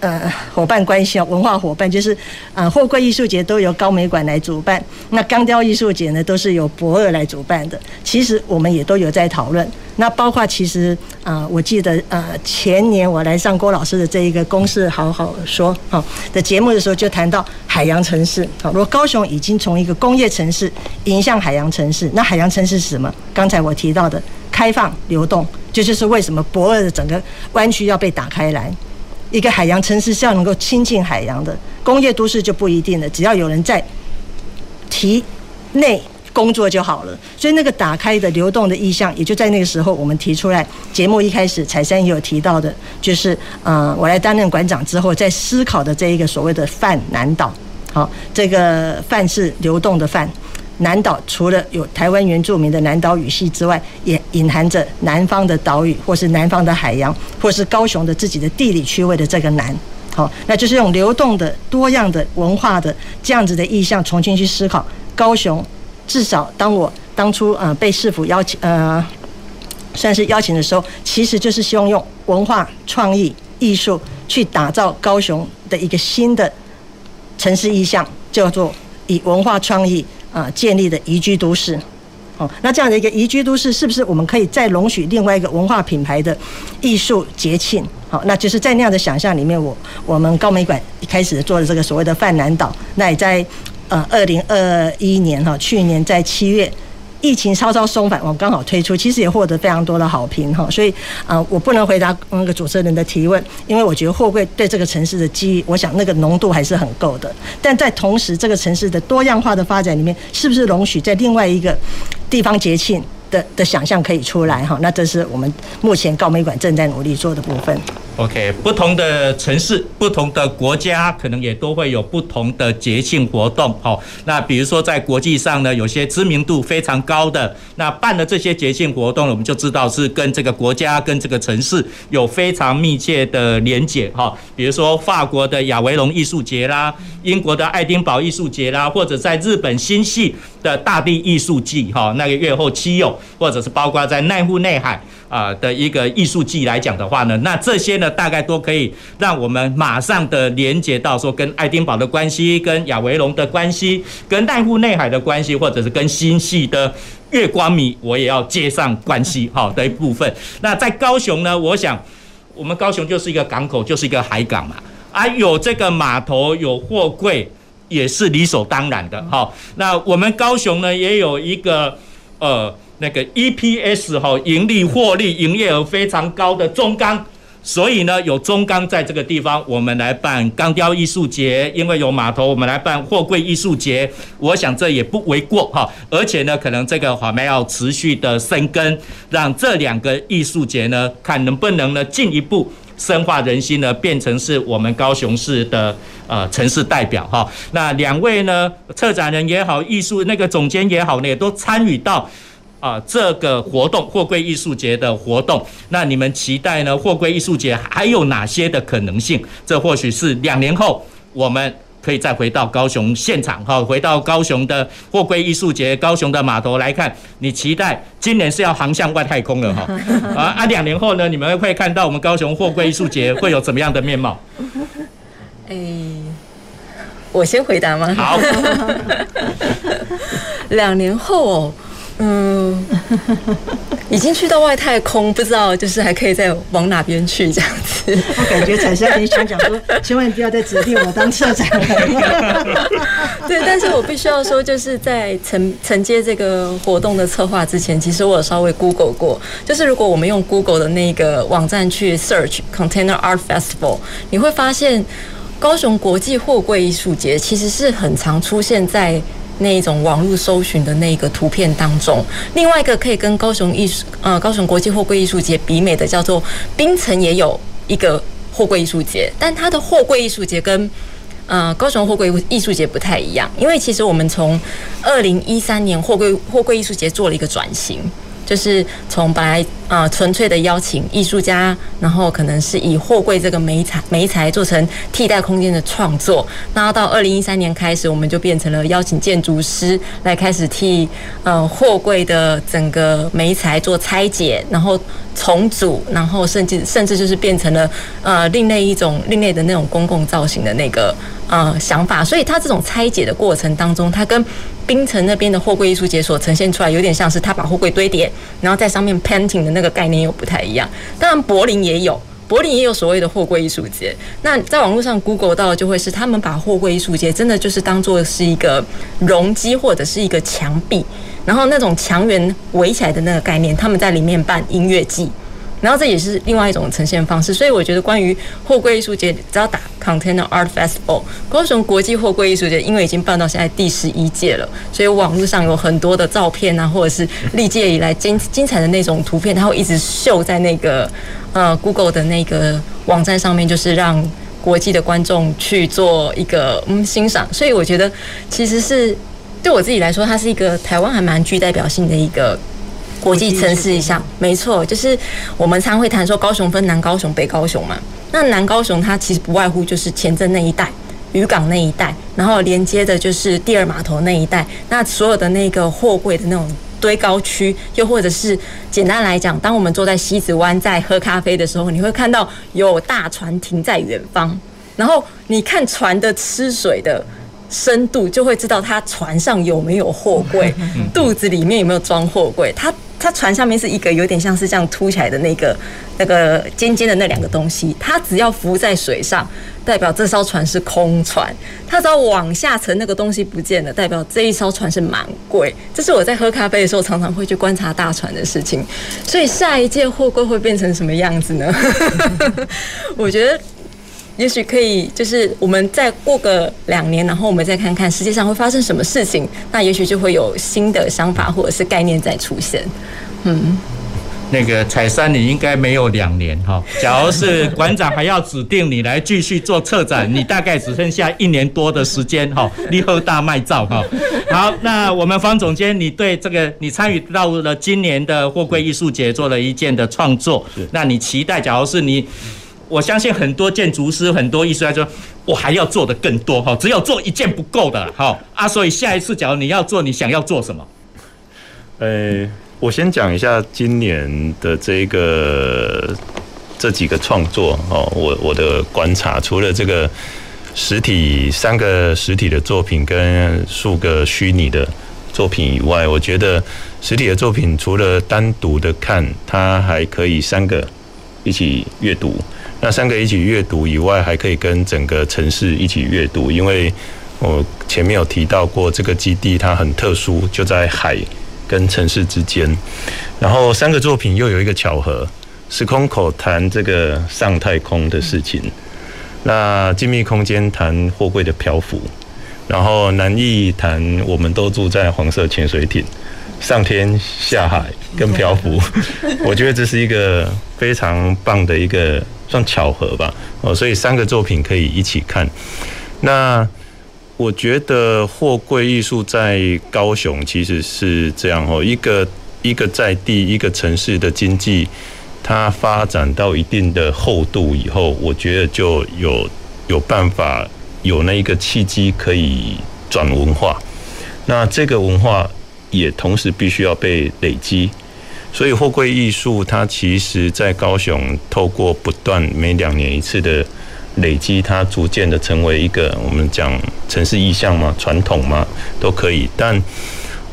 呃，伙伴关系啊，文化伙伴就是，呃，货柜艺术节都由高美馆来主办，那钢雕艺术节呢都是由博二来主办的。其实我们也都有在讨论，那包括其实啊、我记得呃前年我来上郭老师的这一个公事好好说哈的节目的时候，就谈到海洋城市。好，如果高雄已经从一个工业城市迎向海洋城市，那海洋城市是什么？刚才我提到的开放流动，这就，就是为什么博二的整个湾区要被打开来。一个海洋城市是要能够亲近海洋的，工业都市就不一定了。只要有人在体内工作就好了。所以那个打开的流动的意向，也就在那个时候我们提出来。节目一开始彩珊也有提到的，就是嗯，我来担任馆长之后，在思考的这一个所谓的泛南岛。好，这个泛是流动的泛。南岛除了有台湾原住民的南岛语系之外，也隐含着南方的岛屿，或是南方的海洋，或是高雄的自己的地理区位的这个南。好，那就是用流动的、多样的文化的这样子的意象，重新去思考高雄。至少当我当初呃被市府邀请呃算是邀请的时候，其实就是希望用文化创意艺术去打造高雄的一个新的城市意象，叫做以文化创意。啊，建立的宜居都市，哦，那这样的一个宜居都市，是不是我们可以再容许另外一个文化品牌的艺术节庆？好，那就是在那样的想象里面，我我们高美馆一开始做的这个所谓的泛南岛，那也在呃二零二一年哈，去年在七月。疫情稍稍松缓，我刚好推出，其实也获得非常多的好评哈。所以啊，我不能回答那个主持人的提问，因为我觉得货柜对这个城市的记忆，我想那个浓度还是很够的。但在同时，这个城市的多样化的发展里面，是不是容许在另外一个地方节庆的的想象可以出来哈？那这是我们目前高美馆正在努力做的部分。OK，不同的城市、不同的国家，可能也都会有不同的节庆活动。好，那比如说在国际上呢，有些知名度非常高的，那办了这些节庆活动，我们就知道是跟这个国家、跟这个城市有非常密切的连结。哈，比如说法国的亚维隆艺术节啦，英国的爱丁堡艺术节啦，或者在日本新潟的大地艺术季，哈，那个月后妻有，或者是包括在奈户内海。啊的一个艺术季来讲的话呢，那这些呢大概都可以让我们马上的连接到说跟爱丁堡的关系、跟亚维隆的关系、跟奈户内海的关系，或者是跟新系的月光米，我也要接上关系好的一部分。那在高雄呢，我想我们高雄就是一个港口，就是一个海港嘛，啊有这个码头有货柜也是理所当然的。好，那我们高雄呢也有一个呃。那个 EPS 哈，盈利获利营业额非常高的中钢，所以呢，有中钢在这个地方，我们来办钢雕艺术节；因为有码头，我们来办货柜艺术节。我想这也不为过哈。而且呢，可能这个我们要持续的生根，让这两个艺术节呢，看能不能呢进一步深化人心呢，变成是我们高雄市的呃城市代表哈。那两位呢，策展人也好，艺术那个总监也好呢，也都参与到。啊，这个活动货柜艺术节的活动，那你们期待呢？货柜艺术节还有哪些的可能性？这或许是两年后我们可以再回到高雄现场哈，回到高雄的货柜艺术节，高雄的码头来看。你期待今年是要航向外太空了哈？*laughs* 啊啊，两年后呢？你们会看到我们高雄货柜艺术节会有怎么样的面貌？哎，我先回答吗？好，*laughs* 两年后哦。嗯，*laughs* 已经去到外太空，不知道就是还可以再往哪边去这样子。我感觉彩霞你想讲说，千万不要再指定我当策展人。*laughs* 对，但是我必须要说，就是在承承接这个活动的策划之前，其实我有稍微 Google 过，就是如果我们用 Google 的那个网站去 search Container Art Festival，你会发现高雄国际货柜艺术节其实是很常出现在。那一种网络搜寻的那个图片当中，另外一个可以跟高雄艺术呃高雄国际货柜艺术节比美的叫做冰城也有一个货柜艺术节，但它的货柜艺术节跟呃高雄货柜艺术节不太一样，因为其实我们从二零一三年货柜货柜艺术节做了一个转型。就是从本来啊纯粹的邀请艺术家，然后可能是以货柜这个媒材媒材做成替代空间的创作，那到二零一三年开始，我们就变成了邀请建筑师来开始替呃货柜的整个媒材做拆解，然后重组，然后甚至甚至就是变成了呃另类一种另类的那种公共造型的那个呃想法，所以它这种拆解的过程当中，它跟冰城那边的货柜艺术节所呈现出来，有点像是他把货柜堆叠，然后在上面 painting 的那个概念又不太一样。当然，柏林也有，柏林也有所谓的货柜艺术节。那在网络上 Google 到就会是他们把货柜艺术节真的就是当做是一个容积或者是一个墙壁，然后那种墙垣围起来的那个概念，他们在里面办音乐季。然后这也是另外一种呈现方式，所以我觉得关于货柜艺术节，只要打 Container Art Festival，高雄国际货柜艺术节，因为已经办到现在第十一届了，所以网络上有很多的照片啊，或者是历届以来精精彩的那种图片，它会一直秀在那个呃 Google 的那个网站上面，就是让国际的观众去做一个嗯欣赏。所以我觉得其实是对我自己来说，它是一个台湾还蛮具代表性的一个。国际城市一项，没错，就是我们常会谈说高雄分南高雄、北高雄嘛。那南高雄它其实不外乎就是前镇那一带、渔港那一带，然后连接的就是第二码头那一带。那所有的那个货柜的那种堆高区，又或者是简单来讲，当我们坐在西子湾在喝咖啡的时候，你会看到有大船停在远方，然后你看船的吃水的深度，就会知道它船上有没有货柜，*laughs* 肚子里面有没有装货柜，它。它船上面是一个有点像是这样凸起来的那个那个尖尖的那两个东西，它只要浮在水上，代表这艘船是空船；它只要往下沉，那个东西不见了，代表这一艘船是满柜。这是我在喝咖啡的时候常常会去观察大船的事情。所以下一届货柜会变成什么样子呢？*laughs* 我觉得。也许可以，就是我们再过个两年，然后我们再看看世界上会发生什么事情，那也许就会有新的想法或者是概念再出现。嗯，那个彩山，你应该没有两年哈。假如是馆长还要指定你来继续做策展，你大概只剩下一年多的时间哈。立后大卖照哈。好，那我们方总监，你对这个你参与到了今年的货柜艺术节做了一件的创作，那你期待，假如是你。我相信很多建筑师、很多艺术家说，我还要做的更多哈，只有做一件不够的哈啊，所以下一次假如你要做，你想要做什么？呃，我先讲一下今年的这个这几个创作哦，我我的观察，除了这个实体三个实体的作品跟数个虚拟的作品以外，我觉得实体的作品除了单独的看，它还可以三个一起阅读。那三个一起阅读以外，还可以跟整个城市一起阅读，因为我前面有提到过，这个基地它很特殊，就在海跟城市之间。然后三个作品又有一个巧合，时空口谈这个上太空的事情，那精密空间谈货柜的漂浮，然后南艺谈我们都住在黄色潜水艇，上天下海跟漂浮，我觉得这是一个非常棒的一个算巧合吧。哦，所以三个作品可以一起看。那我觉得货柜艺术在高雄其实是这样哦，一个一个在地一个城市的经济。它发展到一定的厚度以后，我觉得就有有办法有那一个契机可以转文化。那这个文化也同时必须要被累积。所以货柜艺术它其实在高雄透过不断每两年一次的累积，它逐渐的成为一个我们讲城市意象嘛、传统嘛都可以。但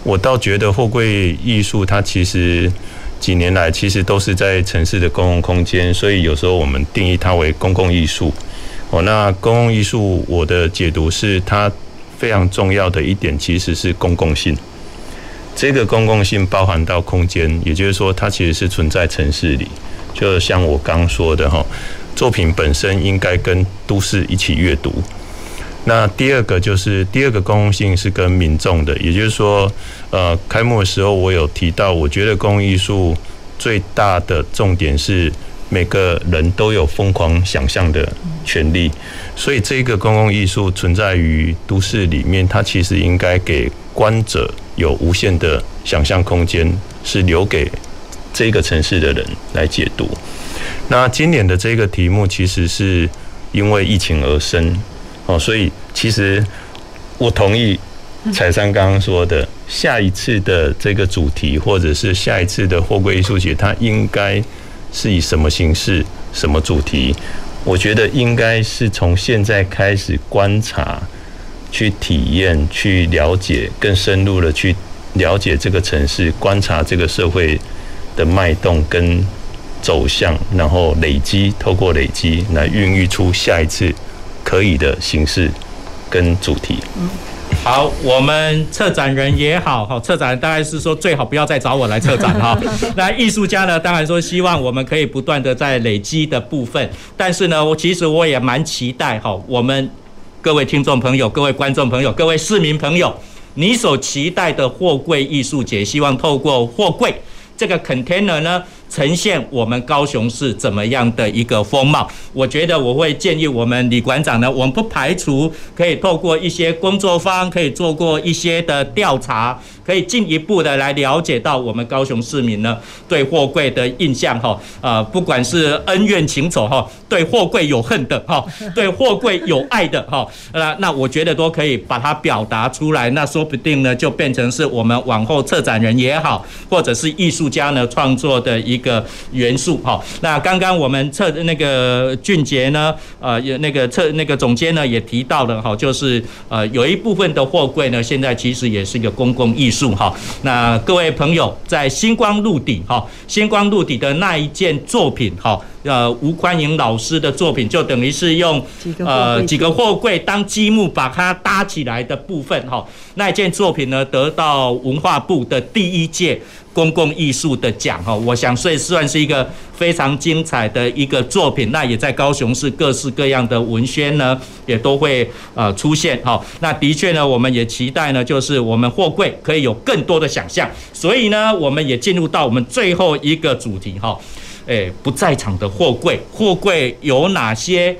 我倒觉得货柜艺术它其实。几年来，其实都是在城市的公共空间，所以有时候我们定义它为公共艺术。哦，那公共艺术，我的解读是它非常重要的一点其实是公共性。这个公共性包含到空间，也就是说，它其实是存在城市里。就像我刚说的哈，作品本身应该跟都市一起阅读。那第二个就是第二个公共性是跟民众的，也就是说，呃，开幕的时候我有提到，我觉得公共艺术最大的重点是每个人都有疯狂想象的权利，所以这个公共艺术存在于都市里面，它其实应该给观者有无限的想象空间，是留给这个城市的人来解读。那今年的这个题目其实是因为疫情而生。哦，所以其实我同意采珊刚刚说的，下一次的这个主题，或者是下一次的货柜艺术节，它应该是以什么形式、什么主题？我觉得应该是从现在开始观察、去体验、去了解，更深入的去了解这个城市，观察这个社会的脉动跟走向，然后累积，透过累积来孕育出下一次。可以的形式跟主题。嗯，好，我们策展人也好，哈，策展人当然是说最好不要再找我来策展哈。*laughs* 那艺术家呢，当然说希望我们可以不断的在累积的部分，但是呢，我其实我也蛮期待哈，我们各位听众朋友、各位观众朋友、各位市民朋友，你所期待的货柜艺术节，希望透过货柜这个 container 呢。呈现我们高雄市怎么样的一个风貌？我觉得我会建议我们李馆长呢，我们不排除可以透过一些工作方，可以做过一些的调查，可以进一步的来了解到我们高雄市民呢对货柜的印象哈，呃，不管是恩怨情仇哈，对货柜有恨的哈，*laughs* 对货柜有爱的哈，那那我觉得都可以把它表达出来，那说不定呢就变成是我们往后策展人也好，或者是艺术家呢创作的一。一个元素哈，那刚刚我们测那个俊杰呢，呃，也那个测那个总监呢也提到了哈，就是呃有一部分的货柜呢，现在其实也是一个公共艺术哈。那各位朋友在星光露底哈，星光露底的那一件作品哈，呃吴宽盈老师的作品，就等于是用呃几个货柜当积木把它搭起来的部分哈，那一件作品呢得到文化部的第一届。公共艺术的奖哈，我想所以算是一个非常精彩的一个作品。那也在高雄市各式各样的文宣呢，也都会呃出现哈。那的确呢，我们也期待呢，就是我们货柜可以有更多的想象。所以呢，我们也进入到我们最后一个主题哈，诶，不在场的货柜，货柜有哪些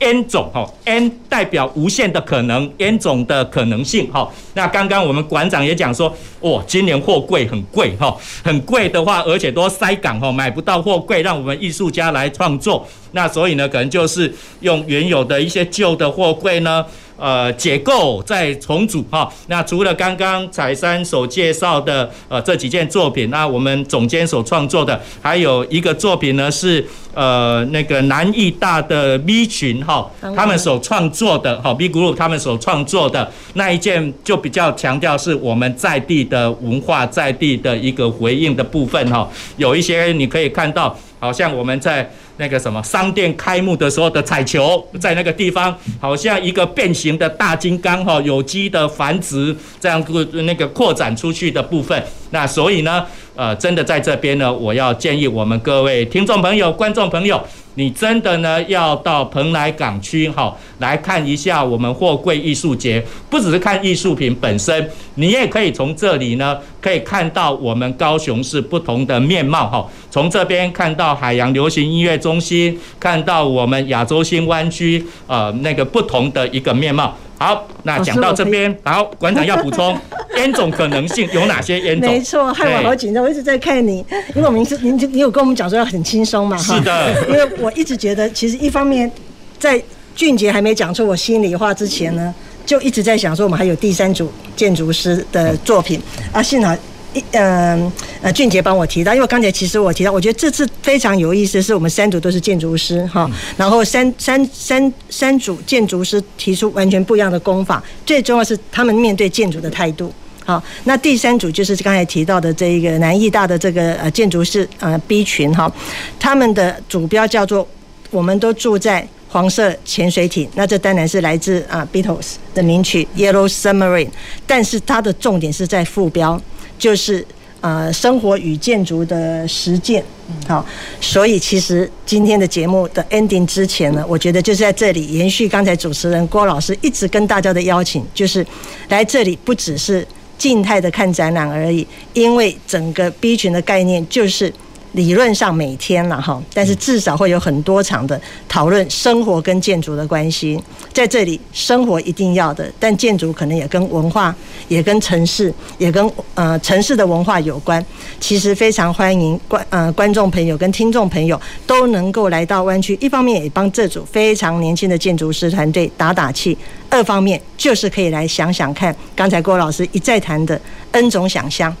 ？N 种哈，N 代表无限的可能，N 种的可能性哈。那刚刚我们馆长也讲说，哦，今年货柜很贵哈，很贵的话，而且都塞港哈，买不到货柜，让我们艺术家来创作。那所以呢，可能就是用原有的一些旧的货柜呢。呃，解构再重组哈。那除了刚刚彩山所介绍的呃这几件作品，那我们总监所创作的还有一个作品呢，是呃那个南艺大的 V 群哈，他们所创作的哈 V Group 他们所创作的那一件，就比较强调是我们在地的文化，在地的一个回应的部分哈。有一些你可以看到，好像我们在。那个什么商店开幕的时候的彩球，在那个地方好像一个变形的大金刚哈，有机的繁殖这样个那个扩展出去的部分。那所以呢，呃，真的在这边呢，我要建议我们各位听众朋友、观众朋友。你真的呢要到蓬莱港区哈来看一下我们货柜艺术节，不只是看艺术品本身，你也可以从这里呢可以看到我们高雄市不同的面貌哈。从这边看到海洋流行音乐中心，看到我们亚洲新湾区呃那个不同的一个面貌。好，那讲到这边，好，馆长要补充，*laughs* N 种可能性有哪些烟种？没错，害我好紧张，我一直在看你，因为我们是您，你有跟我们讲说要很轻松嘛，是的，因为我一直觉得，其实一方面，在俊杰还没讲出我心里话之前呢，就一直在想说，我们还有第三组建筑师的作品啊，幸好。一嗯呃，俊杰帮我提到，因为刚才其实我提到，我觉得这次非常有意思，是我们三组都是建筑师哈，然后三三三三组建筑师提出完全不一样的工法，最重要是他们面对建筑的态度。好，那第三组就是刚才提到的这一个南艺大的这个呃建筑师呃 B 群哈，他们的主标叫做我们都住在黄色潜水艇，那这当然是来自啊 Beatles 的名曲 Yellow Submarine，但是它的重点是在副标。就是呃，生活与建筑的实践，好，所以其实今天的节目的 ending 之前呢，我觉得就是在这里延续刚才主持人郭老师一直跟大家的邀请，就是来这里不只是静态的看展览而已，因为整个 B 群的概念就是。理论上每天了哈，但是至少会有很多场的讨论生活跟建筑的关系。在这里，生活一定要的，但建筑可能也跟文化、也跟城市、也跟呃城市的文化有关。其实非常欢迎观呃观众朋友跟听众朋友都能够来到湾区，一方面也帮这组非常年轻的建筑师团队打打气，二方面就是可以来想想看，刚才郭老师一再谈的 N 种想象，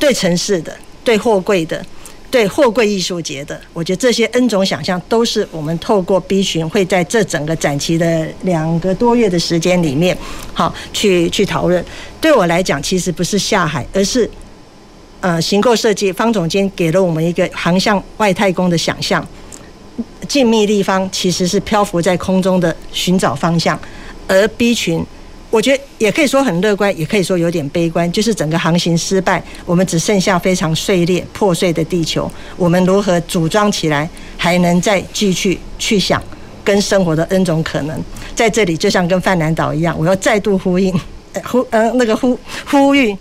对城市的。对货柜的，对货柜艺术节的，我觉得这些 N 种想象都是我们透过 B 群会在这整个展期的两个多月的时间里面，好去去讨论。对我来讲，其实不是下海，而是呃，形构设计方总监给了我们一个航向外太空的想象。静谧立方其实是漂浮在空中的寻找方向，而 B 群。我觉得也可以说很乐观，也可以说有点悲观。就是整个航行失败，我们只剩下非常碎裂、破碎的地球。我们如何组装起来，还能再继续去想跟生活的 N 种可能？在这里，就像跟泛南岛一样，我要再度呼应，呼呃那个呼呼吁。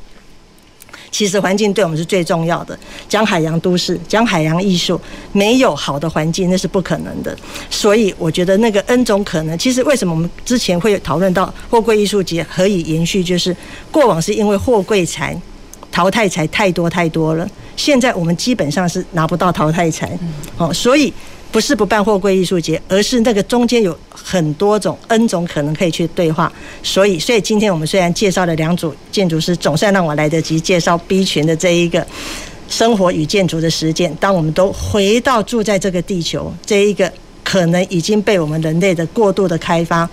其实环境对我们是最重要的。讲海洋都市，讲海洋艺术，没有好的环境那是不可能的。所以我觉得那个 N 种可能，其实为什么我们之前会讨论到货柜艺术节何以延续，就是过往是因为货柜材淘汰材太多太多了，现在我们基本上是拿不到淘汰材，哦，所以。不是不办货柜艺术节，而是那个中间有很多种 N 种可能可以去对话。所以，所以今天我们虽然介绍了两组建筑师，总算让我来得及介绍 B 群的这一个生活与建筑的实践。当我们都回到住在这个地球，这一个可能已经被我们人类的过度的开发，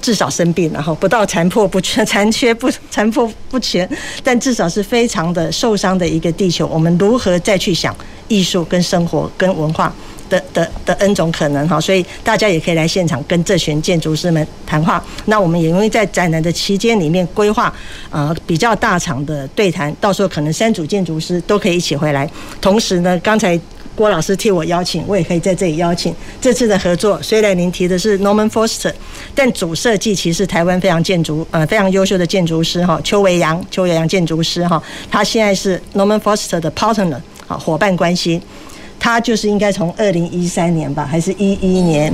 至少生病了哈，不到残破不全、残缺不残破不全，但至少是非常的受伤的一个地球。我们如何再去想艺术、跟生活、跟文化？的的的 N 种可能哈，所以大家也可以来现场跟这群建筑师们谈话。那我们也因为在展览的期间里面规划呃比较大场的对谈，到时候可能三组建筑师都可以一起回来。同时呢，刚才郭老师替我邀请，我也可以在这里邀请这次的合作。虽然您提的是 Norman Foster，但主设计其实台湾非常建筑呃非常优秀的建筑师哈邱维阳邱维阳建筑师哈，他现在是 Norman Foster 的 partner 好伙伴关系。他就是应该从二零一三年吧，还是一一年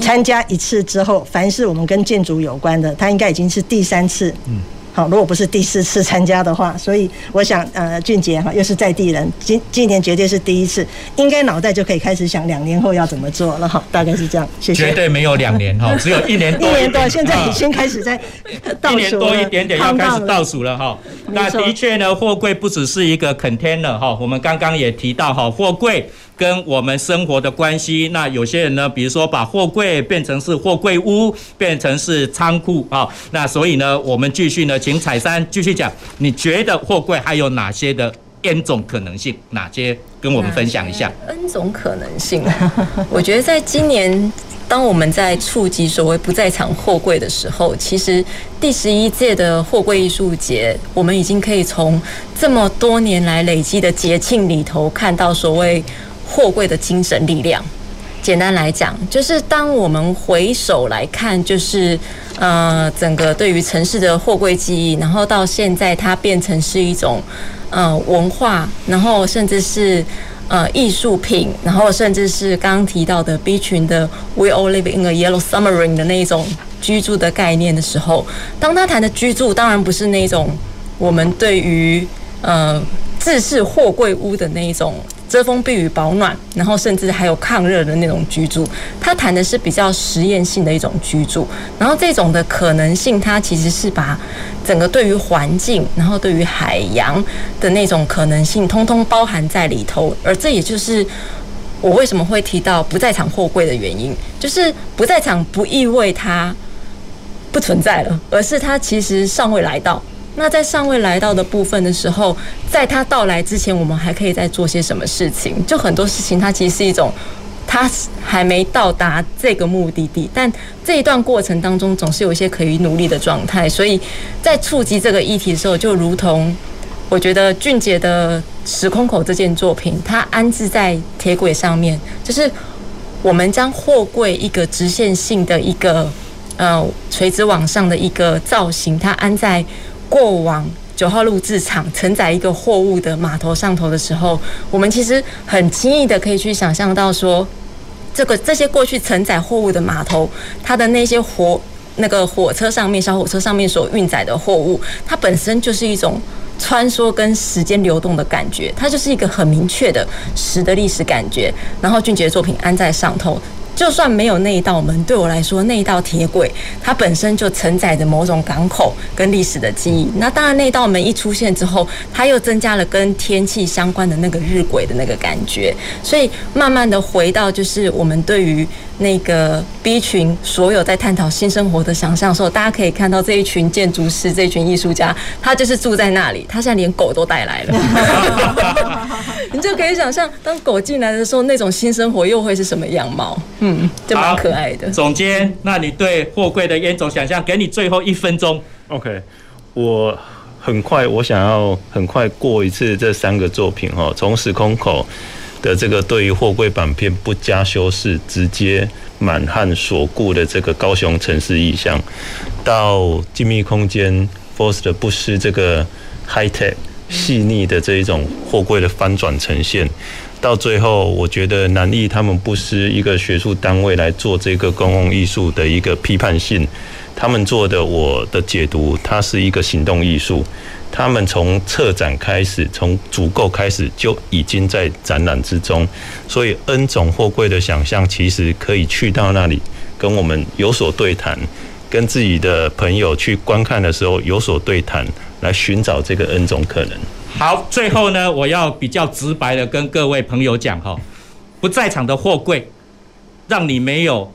参加一次之后，凡是我们跟建筑有关的，他应该已经是第三次。嗯，好，如果不是第四次参加的话，所以我想，呃，俊杰哈又是在地人，今今年绝对是第一次，应该脑袋就可以开始想两年后要怎么做了哈，大概是这样。谢谢。绝对没有两年哈，只有一年多。*laughs* 一年多，现在已经开始在倒数了。一年多一点点要开始倒数了哈。那的确呢，货柜不只是一个 container 哈，我们刚刚也提到哈，货柜。跟我们生活的关系，那有些人呢，比如说把货柜变成是货柜屋，变成是仓库啊，那所以呢，我们继续呢，请彩珊继续讲，你觉得货柜还有哪些的 N 种可能性？哪些跟我们分享一下？N 种可能性，*laughs* 我觉得在今年。当我们在触及所谓不在场货柜的时候，其实第十一届的货柜艺术节，我们已经可以从这么多年来累积的节庆里头看到所谓货柜的精神力量。简单来讲，就是当我们回首来看，就是呃，整个对于城市的货柜记忆，然后到现在它变成是一种呃文化，然后甚至是呃艺术品，然后甚至是刚刚提到的 B 群的 We all live in a yellow submarine 的那一种居住的概念的时候，当他谈的居住，当然不是那种我们对于呃制式货柜屋的那一种。遮风避雨、保暖，然后甚至还有抗热的那种居住，他谈的是比较实验性的一种居住。然后这种的可能性，它其实是把整个对于环境，然后对于海洋的那种可能性，通通包含在里头。而这也就是我为什么会提到不在场货柜的原因，就是不在场不意味它不存在了，而是它其实尚未来到。那在尚未来到的部分的时候，在他到来之前，我们还可以再做些什么事情？就很多事情，它其实是一种，它还没到达这个目的地，但这一段过程当中，总是有一些可以努力的状态。所以在触及这个议题的时候，就如同我觉得俊杰的《时空口》这件作品，它安置在铁轨上面，就是我们将货柜一个直线性的一个呃垂直往上的一个造型，它安在。过往九号路制场承载一个货物的码头上头的时候，我们其实很轻易的可以去想象到说，这个这些过去承载货物的码头，它的那些火那个火车上面小火车上面所运载的货物，它本身就是一种穿梭跟时间流动的感觉，它就是一个很明确的时的历史感觉。然后俊杰的作品安在上头。就算没有那一道门，对我来说，那一道铁轨它本身就承载着某种港口跟历史的记忆。那当然，那道门一出现之后，它又增加了跟天气相关的那个日晷的那个感觉。所以，慢慢的回到就是我们对于那个 B 群所有在探讨新生活的想象的时候，大家可以看到这一群建筑师、这一群艺术家，他就是住在那里。他现在连狗都带来了，*laughs* 你就可以想象，当狗进来的时候，那种新生活又会是什么样貌？嗯，就蛮可爱的。总监，那你对货柜的烟种想象，给你最后一分钟。OK，我很快，我想要很快过一次这三个作品哈，从时空口的这个对于货柜板片不加修饰，直接满汉锁固的这个高雄城市意象，到静谧空间 Force 的不失这个 High Tech 细腻的这一种货柜的翻转呈现。到最后，我觉得南艺他们不失一个学术单位来做这个公共艺术的一个批判性，他们做的我的解读，它是一个行动艺术。他们从策展开始，从组构开始就已经在展览之中，所以 N 种货柜的想象其实可以去到那里跟我们有所对谈，跟自己的朋友去观看的时候有所对谈，来寻找这个 N 种可能。好，最后呢，我要比较直白的跟各位朋友讲哈，不在场的货柜，让你没有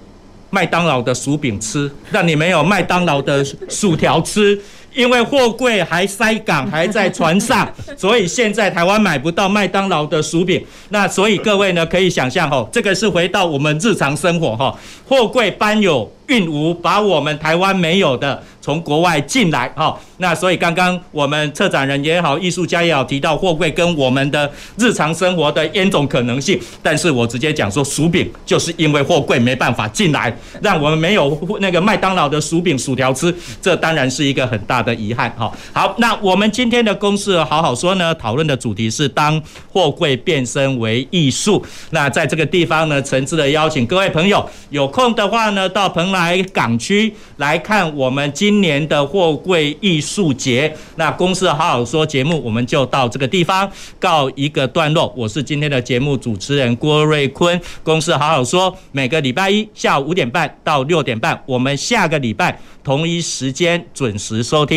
麦当劳的薯饼吃，让你没有麦当劳的薯条吃，因为货柜还塞港，*laughs* 还在船上，所以现在台湾买不到麦当劳的薯饼。那所以各位呢，可以想象哈，这个是回到我们日常生活哈，货柜搬有运无，把我们台湾没有的。从国外进来，哈，那所以刚刚我们策展人也好，艺术家也好，提到货柜跟我们的日常生活的 N 种可能性，但是我直接讲说，薯饼就是因为货柜没办法进来，让我们没有那个麦当劳的薯饼、薯条吃，这当然是一个很大的的遗憾，哈。好，那我们今天的公事好好说呢，讨论的主题是当货柜变身为艺术。那在这个地方呢，诚挚的邀请各位朋友有空的话呢，到蓬莱港区来看我们今。年的货柜艺术节，那公事好好说节目，我们就到这个地方告一个段落。我是今天的节目主持人郭瑞坤，公事好好说，每个礼拜一下午五点半到六点半，我们下个礼拜同一时间准时收听